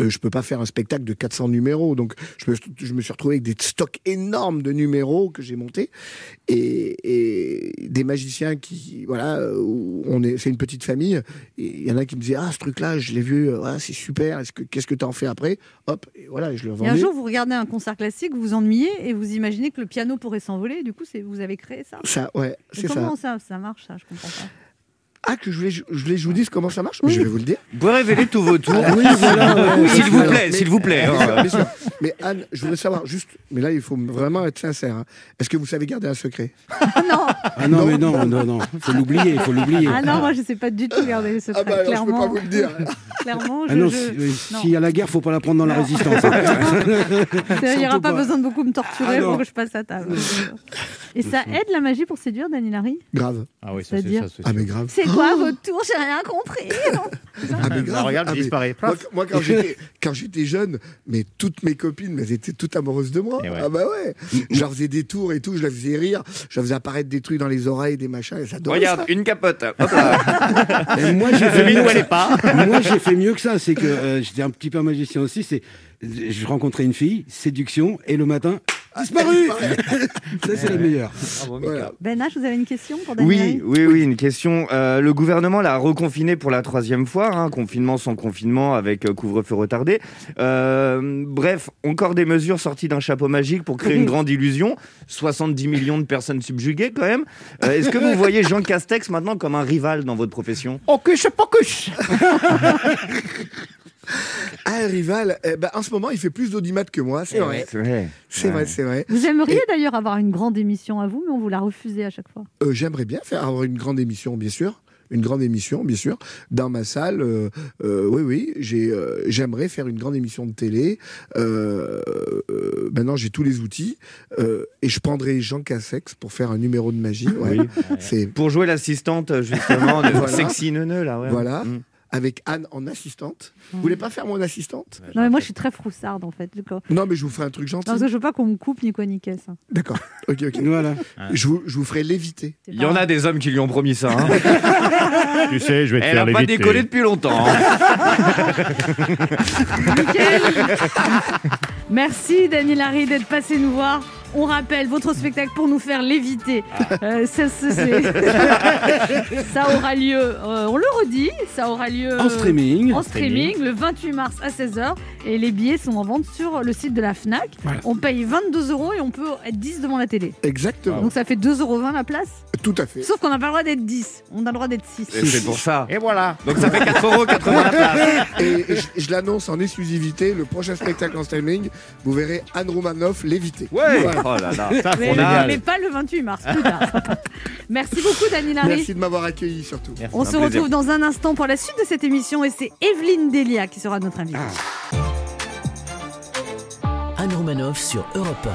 Euh, je peux pas faire un spectacle de 400 numéros, donc je me, je me suis retrouvé avec des stocks énormes de numéros que j'ai montés et, et des magiciens qui, voilà, euh, on est, c'est une petite famille. Il y en a qui me disaient ah ce truc-là, je l'ai vu, euh, voilà, c'est super. Est-ce que qu'est-ce que tu en fais après? Hop, et voilà, je le Et un jour, vous regardez un concert classique, vous vous ennuyez et vous imaginez que le piano pourrait s'envoler. Du coup, c'est vous avez créé ça? Ça, ouais, c'est ça. comment ça. ça marche, ça? Je comprends pas. Ah que je voulais, je voulais que je vous dise comment ça marche. Je vais vous le dire. Vous pouvez révéler tous vos tours. Ah oui, voilà, ouais. S'il vous plaît, mais- s'il vous plaît. Bien hein. sûr, bien sûr. Mais Anne, je voudrais savoir juste, mais là il faut vraiment être sincère. hein. Est-ce que vous savez garder un secret? Ah non Ah non, mais non, non, non. Faut l'oublier, il faut l'oublier. Ah non, moi je sais pas du tout garder ce Ah bah alors, je peux clairement. pas vous le dire. clairement, je, Ah non, je- si- non. s'il y a la guerre, faut pas la prendre dans la résistance. hein. Il n'y aura pas, besoin de beaucoup me torturer Ah non. pour que je passe à table. Et ça aide la magie pour séduire, Daniel Harry Grave. Ah oui, ça, c'est ça. c'est Ah mais grave. C'est quoi votre tour J'ai rien compris. Ah mais Là, grave. regarde, Ah, je mais disparais. Moi, moi, quand j'étais quand j'étais jeune, mais toutes mes copines, mais elles étaient toutes amoureuses de moi. Ah bah ouais. Je leur faisais des tours et tout, je leur faisais rire, je leur faisais apparaître des trucs dans les oreilles, des machins. Et ça Regarde, une capote. Hop là. Et moi, j'ai fait mieux où que elle ça. est pas. Moi, j'ai fait mieux que ça. C'est que euh, j'étais un petit peu magicien aussi. C'est je rencontrais une fille, séduction, et le matin, disparu. ça, c'est la meilleure. Voilà. Ben H, vous avez une question pour Daniel? Oui, oui, oui, une question. Euh, le gouvernement l'a reconfiné pour la troisième fois, hein, confinement sans confinement avec euh, couvre-feu retardé. Euh, bref, encore des mesures sorties d'un chapeau magique pour créer une grande illusion. 70 millions de personnes subjuguées quand même. Euh, Est-ce que vous voyez Jean Castex maintenant comme un rival dans votre profession? Ocus Un rival. eh ben, en ce moment, il fait plus d'audimat que moi. C'est vrai. C'est vrai. C'est vrai. Vous aimeriez d'ailleurs avoir une grande émission à vous, mais on vous l'a refusé à chaque fois. Euh, J'aimerais bien faire avoir une grande émission, bien sûr. une grande émission, bien sûr, dans ma salle. euh, euh, oui, oui, j'ai, euh, j'aimerais faire une grande émission de télé. Euh, euh, maintenant, j'ai tous les outils euh, et je prendrai Jean Cassex pour faire un numéro de magie. ouais. Pour jouer l'assistante, justement, de Voilà. Sexy Neuneu, là. Ouais. voilà. Mm. Avec Anne en assistante. Vous voulez pas faire mon assistante? Non, mais moi, je suis très froussarde, en fait. D'accord. Non, mais je vous ferai un truc Non, gentil. parce que je veux pas qu'on me coupe ni quoi ni hein. D'accord. Ok, ok. Voilà. Je vous, je vous ferai léviter. Il y en a des hommes qui lui ont promis ça. hein. Tu sais, je vais te Elle faire n'a pas décollé depuis longtemps. hein. Nickel. Merci Daniel Harry d'être passé nous voir. On rappelle votre spectacle pour nous faire léviter. Euh, ça, ça, c'est- ça aura lieu, euh, on le redit, ça aura lieu En streaming. en streaming le 28 mars à 16h et les billets sont en vente sur le site de la FNAC. Voilà. On paye 22 euros et on peut être 10 devant la télé. Exactement. Donc ça fait 2,20 euros la place. Tout à fait. Sauf qu'on n'a pas le droit d'être 10, on a le droit d'être 6. Et c'est pour ça. Et voilà. Donc ça fait 4,80€ la place. Et, et je, je l'annonce en exclusivité, le prochain spectacle en streaming, vous verrez Anne Romanoff léviter. Ouais. Voilà. Oh là là. Ça, Mais, on est mais pas le 28 mars, plus tard. Merci beaucoup Daniel Harry. Merci de m'avoir accueilli surtout. On se plaisir. retrouve dans un instant pour la suite de cette émission et c'est Evelyne Delia qui sera notre invitée. Anne Romanoff sur Europe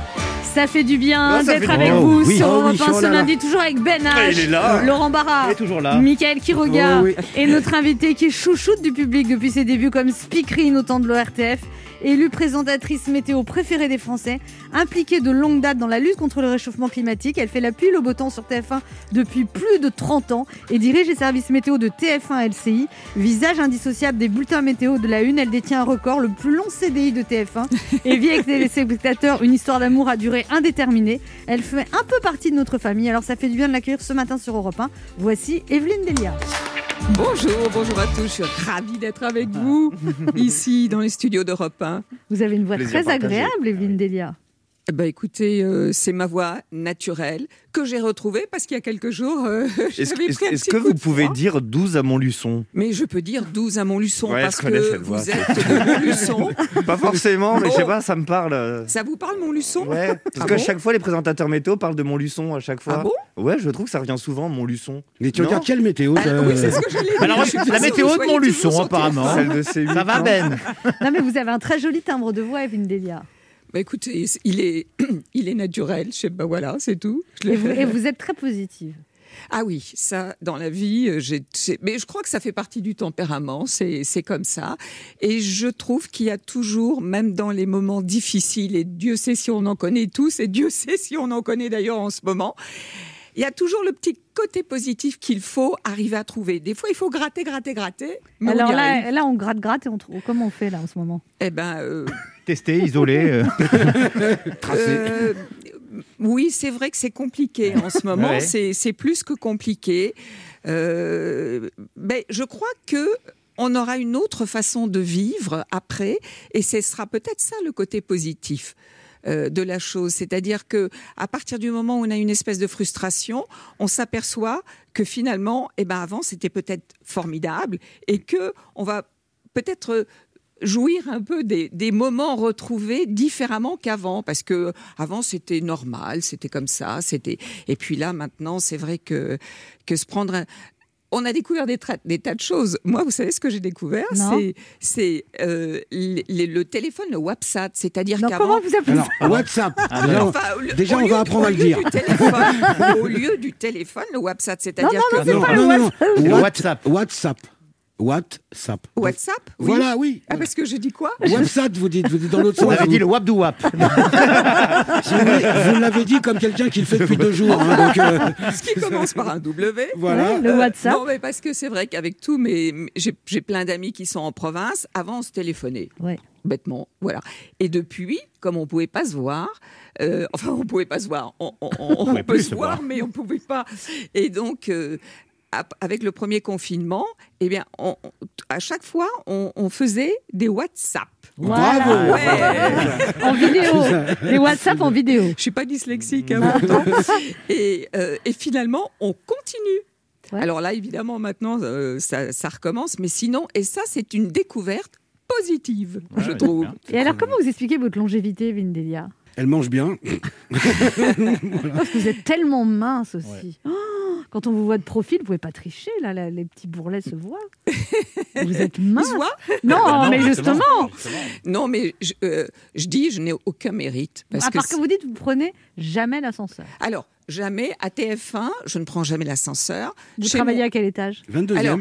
Ça fait du bien Ah, d'être fait avec vous Oh, oui. sur Oh, Europe oui, 1 oh ce là là. lundi, toujours avec Ben H, il est là. Laurent Barra, Il est toujours là. Michael Quiroga Oh, oui. et notre invité qui est chouchoute du public depuis ses débuts comme speakerine au temps de l'ORTF, élue présentatrice météo préférée des Français, impliquée de longue date dans la lutte contre le réchauffement climatique. Elle fait la pluie, le beau temps sur TF1 depuis plus de 30 ans et dirige les services météo de TF1 LCI. Visage indissociable des bulletins météo de la Une, elle détient un record, le plus long CDI de TF1 et vit avec les spectateurs une histoire d'amour à durée indéterminée. Elle fait un peu partie de notre famille, alors ça fait du bien de l'accueillir ce matin sur Europe 1. Voici Evelyne Delia. Bonjour, bonjour à tous. Je suis ravie d'être avec vous ici dans les studios d'Europe 1. Vous avez une voix Plaisir très partagé. agréable, Evelyne Delia. Eh ben, écoutez, euh, c'est ma voix naturelle que j'ai retrouvée parce qu'il y a quelques jours, euh, Est-ce un est-ce petit que coup vous de pouvez froid. dire 12 à Montluçon? Mais je peux dire 12 à Montluçon Ouais, parce que cette voix, vous c'est- êtes de Montluçon. Pas forcément, mais je sais Oh. pas, ça me parle. Ça vous parle Montluçon? Ouais, parce Ah qu'à bon? chaque fois, les présentateurs météo parlent de Montluçon à chaque fois. Ah bon? Ouais, je trouve que ça revient souvent, Montluçon. Mais tu Non. regardes quelle météo Ah, ça Oui, c'est ce que j'allais dire. Alors, Je suis pas la météo que de Montluçon, apparemment. Celle de C8. Ça va, Ben? Non, mais vous avez un très joli timbre de voix, Evelyne Delia. Bah, écoutez, il est, il est naturel. Je sais pas, voilà, c'est tout. Et vous, fait. et vous êtes très positive. Ah oui, ça, dans la vie, euh, j'ai, mais je crois que ça fait partie du tempérament, c'est, c'est comme ça. Et je trouve qu'il y a toujours, même dans les moments difficiles, et Dieu sait si on en connaît tous, et Dieu sait si on en connaît d'ailleurs en ce moment, il y a toujours le petit côté positif qu'il faut arriver à trouver. Des fois, il faut gratter, gratter, gratter. Alors on là, là, on gratte, gratte et on trouve. Comment on fait là en ce moment? Eh ben, euh, Testé, isolé. euh. Euh, oui, c'est vrai que c'est compliqué en ce moment. Ouais. C'est plus que compliqué. Euh, mais je crois que on aura une autre façon de vivre après, et ce sera peut-être ça le côté positif. euh, de la chose, c'est-à-dire que à partir du moment où on a une espèce de frustration, on s'aperçoit que finalement, eh ben avant c'était peut-être formidable et que on va peut-être jouir un peu des, des moments retrouvés différemment qu'avant parce que avant c'était normal c'était comme ça c'était et puis là maintenant c'est vrai que que se prendre un- on a découvert des, tra- des tas de choses. Moi, vous savez ce que j'ai découvert? Non. C'est c'est euh, le téléphone, le WhatsApp. C'est-à-dire Non, qu'avant, comment vous appelez Alors, ça? WhatsApp. Ah, Déjà, on- Enfin, lieu- déjà, on lieu- va apprendre à le dire. au lieu du téléphone, le WhatsApp, c'est-à-dire Non, que non, pas non, le non, non. WhatsApp. What- WhatsApp. WhatsApp. WhatsApp. WhatsApp. oui. Voilà, oui. Ah, parce que je dis quoi? WhatsApp, vous dites, vous dites dans l'autre On sens. avait vous, dit le wap du wap. vous l'avez dit comme quelqu'un qui le fait depuis deux jours. hein, donc, euh, Ce qui commence par un W. voilà. Ouais, le Euh, WhatsApp. Non, mais parce que c'est vrai qu'avec tous mes. J'ai j'ai plein d'amis qui sont en province. Avant, on se téléphonait. Ouais. Bêtement, voilà. Et depuis, comme on pouvait pas se voir, euh, enfin, on pouvait pas se voir. On, on- on- on pouvait peut se voir, voir. mais on pouvait pas. Et donc. euh, avec le premier confinement, eh bien, on- à chaque fois, on, on faisait des WhatsApp. Voilà. Bravo. Ouais. En vidéo. Les WhatsApp en vidéo. Je suis pas dyslexique, hein, et, euh, et finalement, on continue. Ouais. Alors là, évidemment, maintenant, euh, ça, ça recommence. Mais sinon, et ça, c'est une découverte positive, je trouve. Et alors, comment vous expliquez votre longévité, Evelyne Delia Elle mange bien. Parce que vous êtes tellement mince aussi. Oh, quand on vous voit de profil, vous pouvez pas tricher, là, là, les petits bourrelets se voient. vous êtes mince. Non, Ah non, mais justement. justement, Non, mais je, euh, je dis, je n'ai aucun mérite. Parce à part que que vous dites, vous prenez jamais l'ascenseur. Alors, jamais, à TF1, je ne prends jamais l'ascenseur. Vous Chez travaillez à quel étage? 22e. Alors,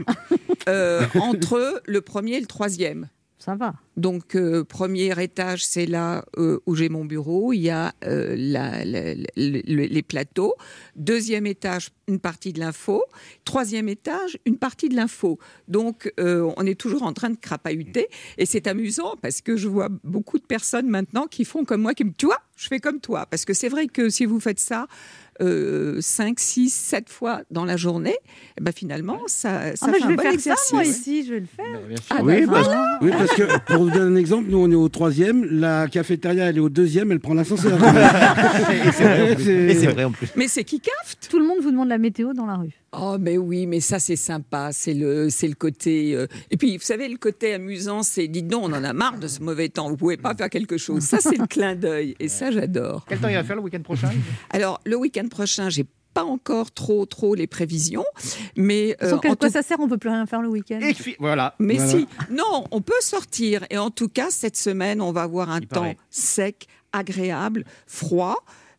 euh, entre le premier et le troisième. Ça va. Donc, euh, premier étage, c'est là euh, où j'ai mon bureau. Il y a euh, les plateaux. Deuxième étage, une partie de l'info. Troisième étage, une partie de l'info. Donc, on est toujours en train de crapahuter. Et c'est amusant parce que je vois beaucoup de personnes maintenant qui font comme moi, qui me... Tu vois, je fais comme toi. Parce que c'est vrai que si vous faites ça... 5, 6, 7 fois dans la journée, eh ben finalement, ça, ça Ah, fait je un vais bon faire exercice. ça, moi, ici, je vais le faire. Ah, oui, bah, parce, voilà. oui, parce que pour vous donner un exemple, nous on est au troisième, la cafétéria elle est au deuxième, elle prend l'ascenseur. Et c'est vrai vrai en plus. Mais c'est qui cafte? Tout le monde vous demande la météo dans la rue. Oh, mais oui, mais ça, c'est sympa. C'est le, c'est le côté. euh, Et puis, vous savez, le côté amusant, c'est dites donc, on en a marre de ce mauvais temps. Vous pouvez pas faire quelque chose. Ça, c'est le clin d'œil. Et ça, j'adore. Quel temps il va faire le week-end prochain? Alors, le week-end prochain, j'ai pas encore trop, trop les prévisions. Mais. euh, Sans quel en quoi tout- ça sert On peut plus rien faire le week-end? Et fi- voilà. Mais Voilà. si, non, on peut sortir. Et en tout cas, cette semaine, on va avoir un Il temps paraît. sec, agréable, froid,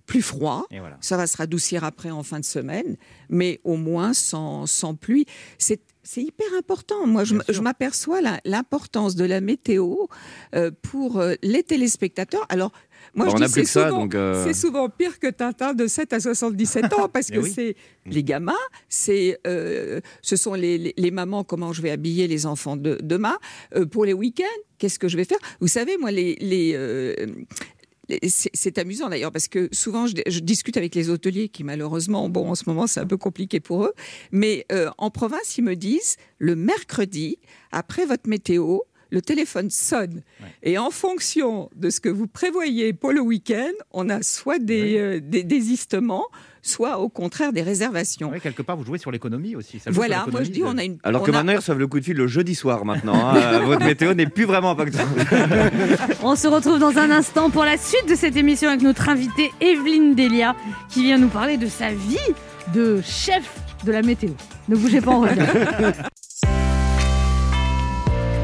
plus froid. Voilà. Ça va se radoucir après en fin de semaine, mais au moins sans, sans pluie. C'est c'est hyper important. Moi, je, Bien sûr. je m'aperçois l'importance de la météo euh, pour euh, les téléspectateurs. Alors, moi, Bah, je dis c'est souvent, euh, c'est souvent pire que Tintin de 7 à 77 ans parce Mais que oui. c'est les gamins, c'est euh, ce sont les, les- les mamans, comment je vais habiller les enfants de demain. Pour les week-ends, qu'est-ce que je vais faire? Vous savez, moi, les. les- c'est amusant d'ailleurs parce que souvent je, je discute avec les hôteliers qui malheureusement, bon en ce moment c'est un peu compliqué pour eux, mais euh, en province ils me disent le mercredi après votre météo, le téléphone sonne. Et en fonction de ce que vous prévoyez pour le week-end, on a soit des, euh, des désistements, soit au contraire des réservations. Ouais, quelque part, vous jouez sur l'économie aussi. ça Voilà, moi je dis on a une. Alors on que a- maintenant, ils reçoivent le coup de fil le jeudi soir maintenant. hein. Votre météo n'est plus vraiment impactante. On se retrouve dans un instant pour la suite de cette émission avec notre invitée Evelyne Delia qui vient nous parler de sa vie de chef de la météo. Ne bougez pas, on revient.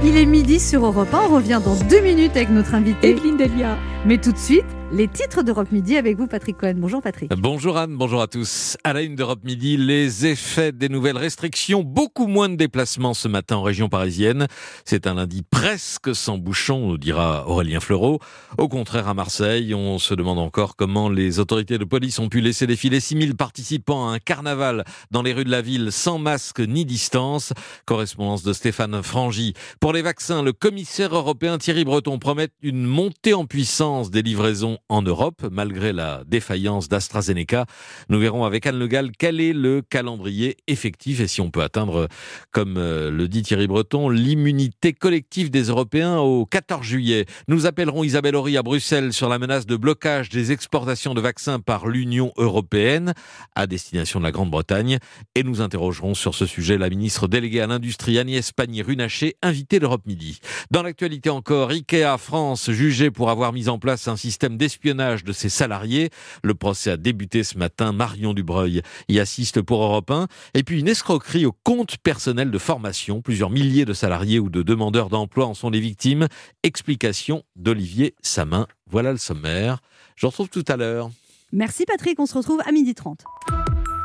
Il est midi sur Europe 1. On revient dans deux minutes avec notre invitée. Evelyne Delia. Mais tout de suite, les titres d'Europe Midi avec vous, Patrick Cohen. Bonjour, Patrick. Bonjour Anne, bonjour à tous. À la une d'Europe Midi, les effets des nouvelles restrictions. Beaucoup moins de déplacements ce matin en région parisienne. C'est un lundi presque sans bouchon, nous dira Aurélien Fleureau. Au contraire, à Marseille, on se demande encore comment les autorités de police ont pu laisser défiler 6000 participants à un carnaval dans les rues de la ville sans masque ni distance. Correspondance de Stéphane Frangy. Pour les vaccins, le commissaire européen Thierry Breton promet une montée en puissance des livraisons en Europe, malgré la défaillance d'AstraZeneca. Nous verrons avec Anne Le Gall quel est le calendrier effectif et si on peut atteindre, comme euh, le dit Thierry Breton, l'immunité collective des Européens au 14 juillet. Nous appellerons Isabelle Horry à Bruxelles sur la menace de blocage des exportations de vaccins par l'Union européenne à destination de la Grande-Bretagne et nous interrogerons sur ce sujet la ministre déléguée à l'industrie Agnès Pannier-Runacher, invitée d'Europe Midi. Dans l'actualité encore, Ikea France jugé pour avoir mis en place un système d'espionnage de ses salariés. Le procès a débuté ce matin. Marion Dubreuil y assiste pour Europe 1. Et puis une escroquerie au compte personnel de formation. Plusieurs milliers de salariés ou de demandeurs d'emploi en sont les victimes. Explication d'Olivier Samin. Voilà le sommaire. Je retrouve tout à l'heure. Merci, Patrick. On se retrouve à midi 30.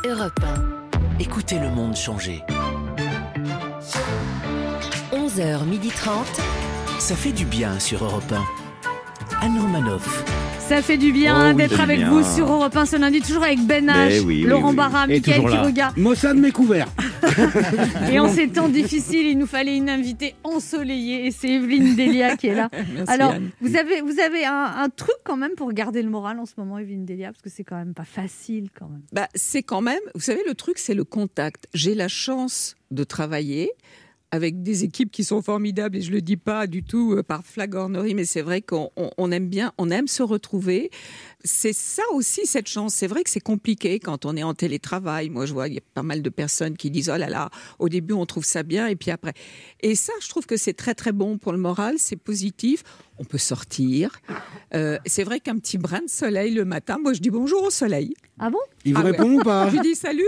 Europe 1. Écoutez le monde changer. 11h30. Ça fait du bien sur Europe 1. Anne Romanoff. Ça fait du bien Oh oui, d'être avec bien. vous sur Europe 1 ce lundi, toujours avec Ben Mais H, oui, Laurent oui. Barra, Mickaël. Quiroga. Mossad m'est couvert. Et en ces temps difficiles, il nous fallait une invitée ensoleillée et c'est Evelyne Delia qui est là. Merci, Alors, Anne. vous avez, vous avez un, un truc quand même pour garder le moral en ce moment, Evelyne Delia, parce que c'est quand même pas facile quand même. Bah, c'est quand même, vous savez, le truc, c'est le contact. J'ai la chance de travailler avec des équipes qui sont formidables et je le dis pas du tout euh, par flagornerie, mais c'est vrai qu'on on- on aime bien, on aime se retrouver. C'est ça aussi cette chance. C'est vrai que c'est compliqué quand on est en télétravail. Moi, je vois il y a pas mal de personnes qui disent oh là là, au début on trouve ça bien et puis après. Et ça, je trouve que c'est très très bon pour le moral, c'est positif. on peut sortir. Euh, c'est vrai qu'un petit brin de soleil le matin, moi je dis bonjour au soleil. Ah bon? Il vous Ah ouais. répond ou pas? Je lui dis salut.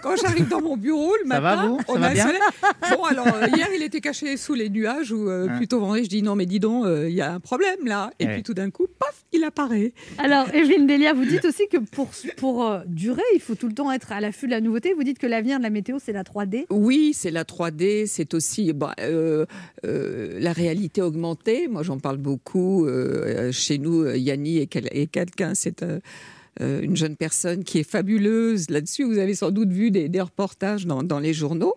Quand j'arrive dans mon bureau le Ça matin, va, vous? Ça on va a un bien? soleil. Bon alors euh, hier il était caché sous les nuages ou euh, Ah. plutôt vendredi je dis non mais dis donc euh, il y a un problème là. Et Ouais. puis tout d'un coup paf il apparaît. Alors, Evelyne Delia, vous dites aussi que pour, pour euh, durer, il faut tout le temps être à l'affût de la nouveauté. Vous dites que l'avenir de la météo, c'est la 3D. Oui, c'est la 3D, c'est aussi bah, euh, euh, la réalité augmentée. Moi, j'en parle beaucoup. chez nous, Yanni est, quel- est quelqu'un, c'est une jeune personne qui est fabuleuse là-dessus. Vous avez sans doute vu des, reportages dans les journaux.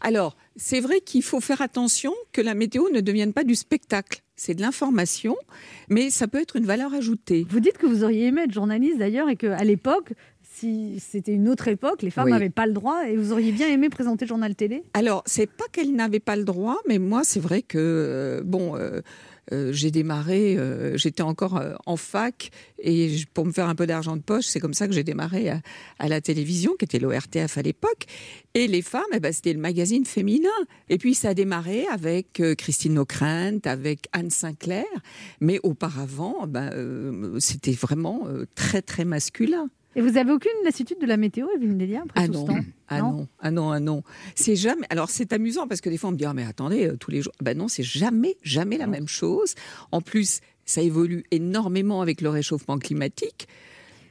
Alors, c'est vrai qu'il faut faire attention que la météo ne devienne pas du spectacle. C'est de l'information, mais ça peut être une valeur ajoutée. Vous dites que vous auriez aimé être journaliste d'ailleurs et qu'à l'époque, si c'était une autre époque, les femmes Oui. n'avaient pas le droit et vous auriez bien aimé présenter le journal télé? Alors, c'est pas qu'elle n'avait pas le droit, mais moi, c'est vrai que, euh, bon, euh, euh, j'ai démarré, euh, j'étais encore euh, en fac, et pour me faire un peu d'argent de poche, c'est comme ça que j'ai démarré à, la télévision, qui était l'ORTF à l'époque. Et les femmes, eh ben, c'était le magazine féminin. Et puis, ça a démarré avec Christine Ockrent, avec Anne Sinclair, mais auparavant, ben, c'était vraiment très, très masculin. Et vous avez aucune lassitude de la météo, Evelyne Delia, après Ah tout non. ce temps Ah Non non, ah non, ah non. C'est jamais. Alors c'est amusant parce que des fois on me dit ah mais attendez euh, tous les jours. Ben non, c'est jamais, jamais la même chose. En plus, ça évolue énormément avec le réchauffement climatique.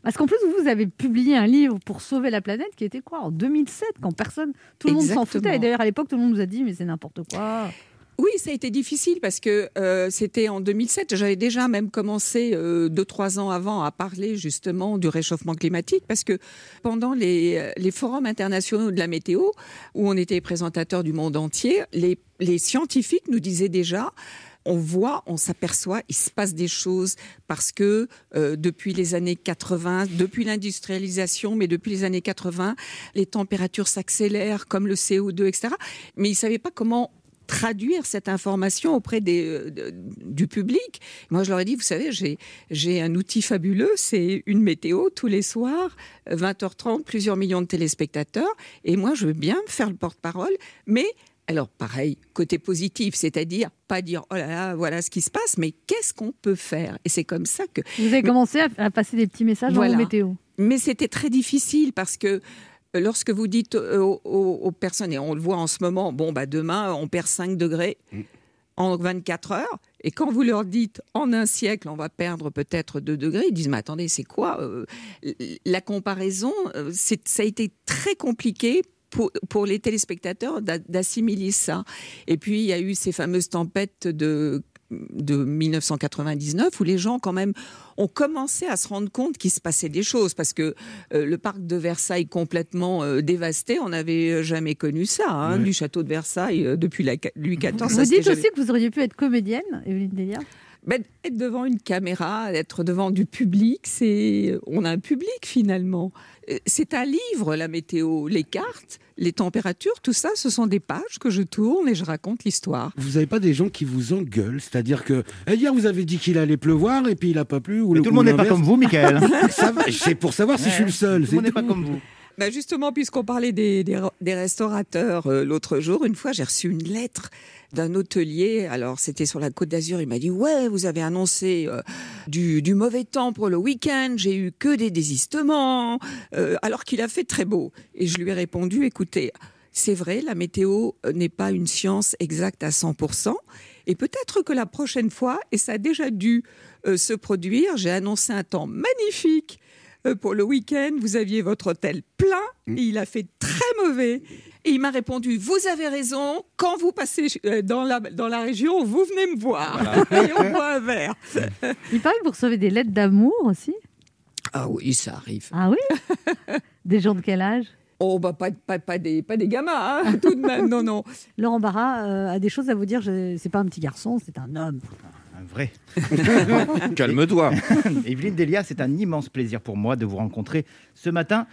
Parce qu'en plus, vous avez publié un livre pour sauver la planète qui était quoi En 2007, quand personne, tout le monde s'en foutait. Et d'ailleurs, à l'époque, tout le monde nous a dit, mais c'est n'importe quoi. Oui, ça a été difficile parce que euh, c'était en 2007. J'avais déjà même commencé euh, deux trois ans avant à parler justement du réchauffement climatique parce que pendant les, euh, forums internationaux de la météo où on était présentateurs du monde entier, les, les scientifiques nous disaient déjà on voit, on s'aperçoit, il se passe des choses parce que euh, depuis les années 80, depuis l'industrialisation, mais depuis les années 80, les températures s'accélèrent comme le CO2, etc. Mais ils ne savaient pas comment traduire cette information auprès des, euh, de- du public. Moi, je leur ai dit, vous savez, j'ai, un outil fabuleux, c'est une météo tous les soirs, 20h30, plusieurs millions de téléspectateurs, et moi, je veux bien me faire le porte-parole, mais alors, pareil, côté positif, c'est-à-dire pas dire oh là là, voilà ce qui se passe, mais qu'est-ce qu'on peut faire? Et c'est comme ça que. Vous avez commencé à, à passer des petits messages dans Voilà. vos météo. Mais c'était très difficile parce que lorsque vous dites euh, aux, aux- aux personnes, et on le voit en ce moment, bon, bah demain, on perd 5 degrés en 24 heures, et quand vous leur dites en un siècle, on va perdre peut-être 2 degrés, ils disent, mais attendez, c'est quoi euh, La comparaison, euh, ça a été très compliqué. Pour, pour les téléspectateurs d'a- d'assimiler ça. Et puis, il y a eu ces fameuses tempêtes de, de 1999 où les gens, quand même, ont commencé à se rendre compte qu'il se passait des choses parce que euh, le parc de Versailles complètement euh, dévasté, on n'avait jamais connu ça, hein, du château de Versailles euh, depuis la, Louis XIV. Vous dites jamais- aussi que vous auriez pu être comédienne, Evelyne Delia? Ben, être devant une caméra, être devant du public, c'est on a un public finalement. Euh, C'est un livre la météo, les cartes, les températures, tout ça, ce sont des pages que je tourne et je raconte l'histoire. Vous n'avez pas des gens qui vous engueulent C'est-à-dire que eh, hier, vous avez dit qu'il allait pleuvoir et puis il n'a pas plu. Ou Mais le, tout le monde n'est pas comme vous, Michael. Ça va, c'est pour savoir si je suis le seul. Tout le monde n'est pas comme vous. Ben justement, puisqu'on parlait des, des, des restaurateurs euh, l'autre jour, une fois, j'ai reçu une lettre d'un hôtelier. Alors, c'était sur la Côte d'Azur. Il m'a dit Ouais, vous avez annoncé euh, du, du mauvais temps pour le week-end. J'ai eu que des désistements, euh, alors qu'il a fait très beau. Et je lui ai répondu Écoutez, c'est vrai, la météo euh, n'est pas une science exacte à 100%. Et peut-être que la prochaine fois, et ça a déjà dû euh, se produire, j'ai annoncé un temps magnifique euh, pour le week-end, vous aviez votre hôtel plein, et il a fait très mauvais. Et il m'a répondu, vous avez raison, quand vous passez euh, dans la, dans la région, vous venez me voir. et on boit un verre. Il paraît que vous recevez des lettres d'amour aussi. Ah oui, ça arrive. Ah oui Des gens de quel âge? Oh, bah pas, pas, pas, des, pas des gamins, hein, tout de même, non, non. Laurent Barra euh, a des choses à vous dire. Je- C'est pas un petit garçon, c'est un homme. Un vrai. Calme-toi. Evelyne Delia, c'est un immense plaisir pour moi de vous rencontrer ce matin.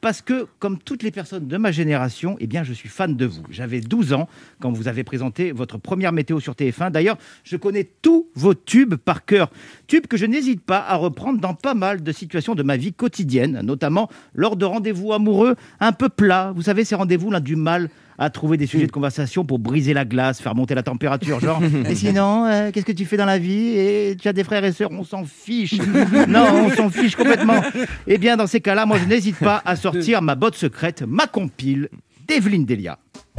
Parce que, comme toutes les personnes de ma génération, eh bien, je suis fan de vous. J'avais 12 ans quand vous avez présenté votre première météo sur TF1. D'ailleurs, je connais tous vos tubes par cœur. Tubes que je n'hésite pas à reprendre dans pas mal de situations de ma vie quotidienne, notamment lors de rendez-vous amoureux un peu plats. Vous savez, ces rendez-vous là du mal à trouver des sujets de conversation pour briser la glace, faire monter la température. Genre, et sinon, euh, qu'est-ce que tu fais dans la vie? Et tu as des frères et sœurs On s'en fiche. non, on s'en fiche complètement. Eh bien, dans ces cas-là, moi, je n'hésite pas à sortir ma botte secrète, ma compile d'Evelyne Delia.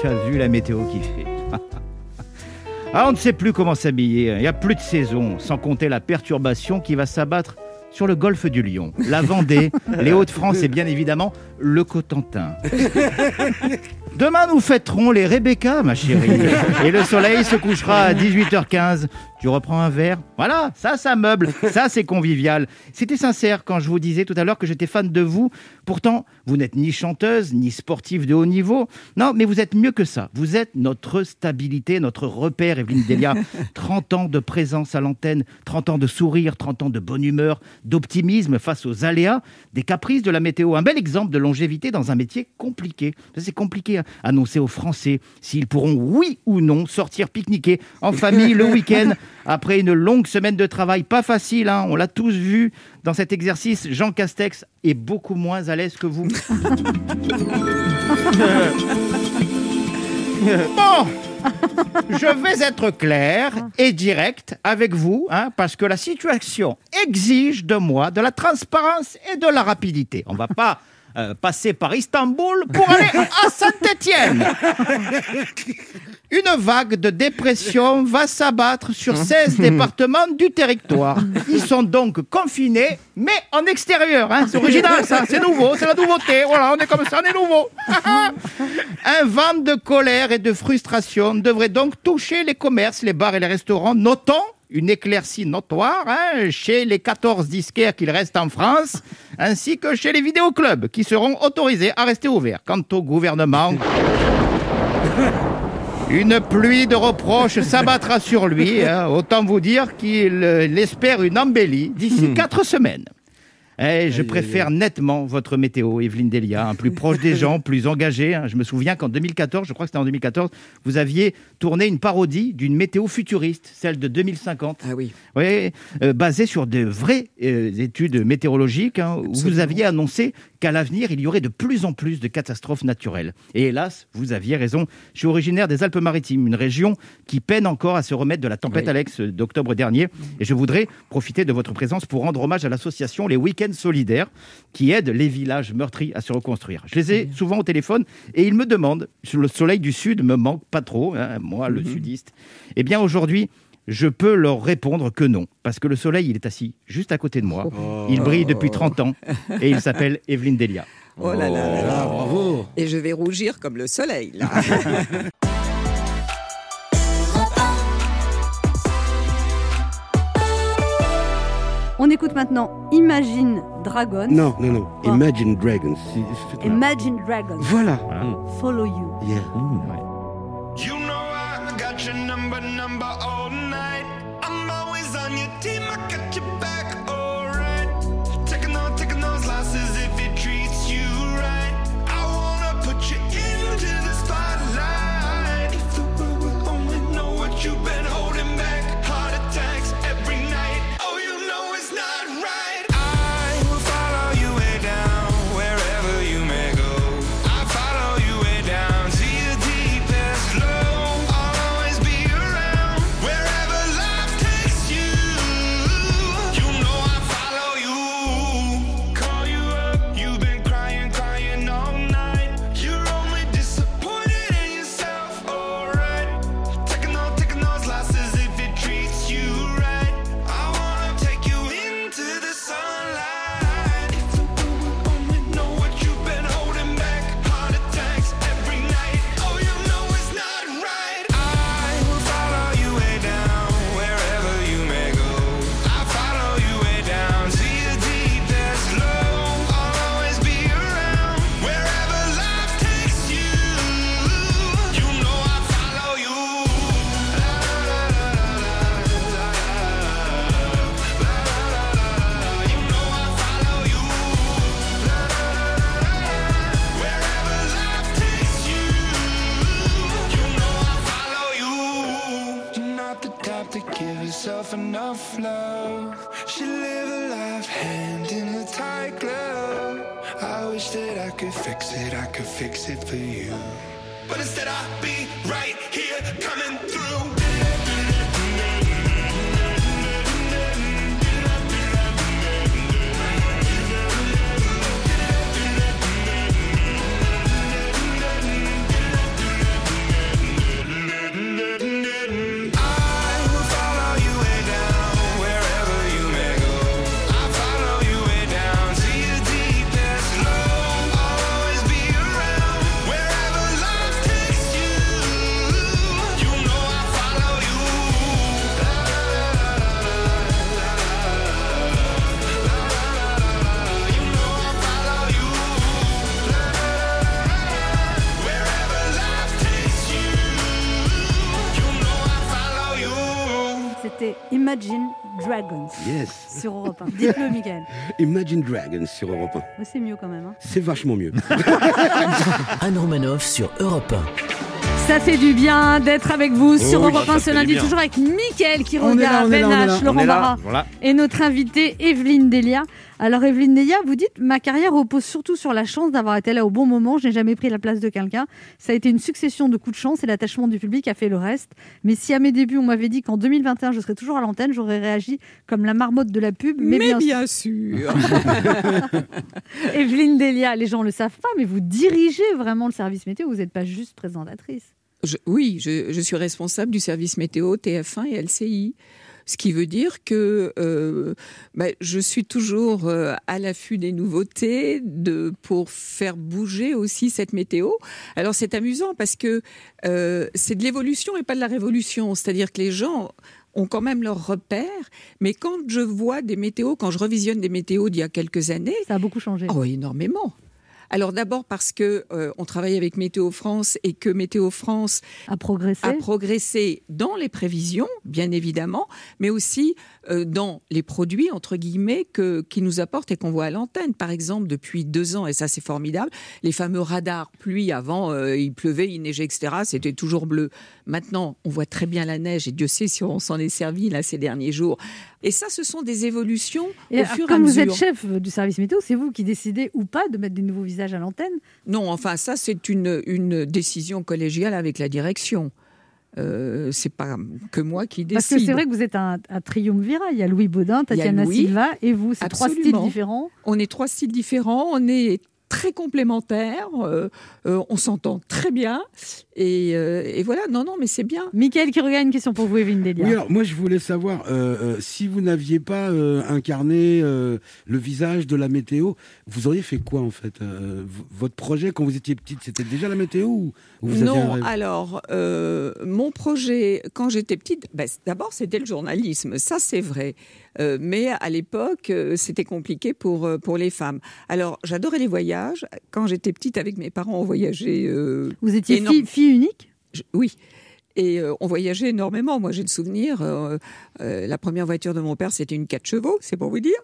tu as vu la météo qui fait ah, on ne sait plus comment s'habiller. Il n'y a plus de saison, sans compter la perturbation qui va s'abattre sur le golfe du Lion, la Vendée, les Hauts-de-France et bien évidemment le Cotentin. Demain, nous fêterons les Rebecca, ma chérie. Et le soleil se couchera à 18h15. Tu reprends un verre? Voilà, ça, ça meuble. Ça, c'est convivial. C'était sincère quand je vous disais tout à l'heure que j'étais fan de vous. Pourtant, vous n'êtes ni chanteuse, ni sportive de haut niveau. Non, mais vous êtes mieux que ça. Vous êtes notre stabilité, notre repère, Evelyne Delia. 30 ans de présence à l'antenne, 30 ans de sourire, 30 ans de bonne humeur, d'optimisme face aux aléas, des caprices de la météo. Un bel exemple de longévité dans un métier compliqué. C'est compliqué, annoncer aux Français s'ils pourront, oui ou non, sortir pique-niquer en famille le week-end après une longue semaine de travail. Pas facile, hein. on l'a tous vu dans cet exercice. Jean Castex est beaucoup moins à l'aise que vous. bon, je vais être clair et direct avec vous, hein, parce que la situation exige de moi de la transparence et de la rapidité. On va pas euh, passer par Istanbul pour aller à Saint-Étienne. Une vague de dépression va s'abattre sur 16 départements du territoire. Ils sont donc confinés, mais en extérieur. hein. C'est original, ça. C'est nouveau, c'est la nouveauté. Voilà, on est comme ça, on est nouveau. Un vent de colère et de frustration devrait donc toucher les commerces, les bars et les restaurants. Notons une éclaircie notoire hein, chez les 14 disquaires qu'il reste en France, ainsi que chez les vidéoclubs qui seront autorisés à rester ouverts. Quant au gouvernement, une pluie de reproches s'abattra sur lui. hein. Autant vous dire qu'il euh, espère une embellie d'ici quatre semaines. Eh, je préfère nettement votre météo, Evelyne Delia, hein, plus proche des gens, plus engagée. hein. Je me souviens qu'en 2014, je crois que c'était en 2014, vous aviez tourné une parodie d'une météo futuriste, celle de 2050. Ah oui. Oui, euh, basée sur de vraies euh, études météorologiques, hein, où vous aviez annoncé qu'à l'avenir, il y aurait de plus en plus de catastrophes naturelles. Et hélas, vous aviez raison. Je suis originaire des Alpes-Maritimes, une région qui peine encore à se remettre de la tempête Oui. Alex d'octobre dernier. Et je voudrais profiter de votre présence pour rendre hommage à l'association Les Week-ends Solidaires, qui aide les villages meurtris à se reconstruire. Je les ai souvent au téléphone et ils me demandent, le soleil du sud me manque pas trop, hein, moi, le sudiste. Eh bien, aujourd'hui, je peux leur répondre que non, parce que le soleil, il est assis juste à côté de moi. Il brille depuis 30 ans et il s'appelle Evelyne Delia. Oh là là. là là. bravo. Et je vais rougir comme le soleil, là. On écoute maintenant Imagine Dragons. Non, non, non. Imagine Dragons. Imagine Dragons. Voilà. Follow you. Yeah. You Yes. sur Europe 1. Dites-le, Michael. Imagine Dragons sur Europe 1. Ouais, C'est mieux quand même. hein. C'est vachement mieux. Anne Romanoff sur Europe 1. Ça fait du bien d'être avec vous sur oui, Europe ça 1 fait ce lundi, toujours avec Mickaël qui regarde, Ben H. Laurent Barra voilà. et notre invitée Evelyne Delia. Alors Evelyne Delia, vous dites ma carrière repose surtout sur la chance d'avoir été là au bon moment. Je n'ai jamais pris la place de quelqu'un. Ça a été une succession de coups de chance et l'attachement du public a fait le reste. Mais si à mes débuts on m'avait dit qu'en 2021 je serais toujours à l'antenne, j'aurais réagi comme la marmotte de la pub. Mais, Mais bien, bien sûr. Evelyne Delia, les gens le savent pas, mais vous dirigez vraiment le service météo. Vous n'êtes pas juste présentatrice. Je- oui, je, je suis responsable du service météo TF1 et LCI. Ce qui veut dire que euh, bah, je suis toujours euh, à l'affût des nouveautés de, pour faire bouger aussi cette météo. Alors c'est amusant parce que euh, c'est de l'évolution et pas de la révolution. C'est-à-dire que les gens ont quand même leurs repères, mais quand je vois des météos, quand je revisionne des météos d'il y a quelques années... Ça a beaucoup changé. Oh, énormément. Alors d'abord parce que euh, on travaille avec Météo France et que Météo France a progressé, a progressé dans les prévisions, bien évidemment, mais aussi euh, dans les produits entre guillemets que qui nous apportent et qu'on voit à l'antenne. Par exemple, depuis deux ans et ça c'est formidable, les fameux radars pluie. Avant, euh, il pleuvait, il neigeait, etc. C'était toujours bleu. Maintenant, on voit très bien la neige et Dieu sait si on s'en est servi là ces derniers jours. Et ça, ce sont des évolutions Et au alors, fur et à comme vous mesure. êtes chef du service météo, c'est vous qui décidez ou pas de mettre des nouveaux visages à l'antenne? Non, enfin ça c'est une, une décision collégiale avec la direction. Euh, c'est pas que moi qui décide. Parce que c'est vrai que vous êtes un, un triumvirat. Il y a Louis Baudin, Tatiana Louis. Silva et vous. C'est trois styles différents. On est trois styles différents, on est très complémentaires, euh, euh, on s'entend très bien. Et, euh, et voilà, non, non, mais c'est bien. Michael qui regarde une question pour vous, Evelyne Delia. Oui, alors moi je voulais savoir si vous n'aviez pas euh, incarné euh, le visage de la météo, vous auriez fait quoi en fait Euh, Votre projet quand vous étiez petite, c'était déjà la météo ou, ou vous aviez un non, rêve? alors, euh, mon projet, quand j'étais petite, ben, c- d'abord, c'était le journalisme, ça c'est vrai. Euh, mais à l'époque, c'était compliqué pour, pour les femmes. Alors, j'adorais les voyages. Quand j'étais petite, avec mes parents, on voyageait. euh, Vous étiez fille, fille unique? Je- Oui. Et euh, on voyageait énormément. Moi, j'ai le souvenir, euh, euh, la première voiture de mon père, c'était une 4 chevaux, c'est pour vous dire.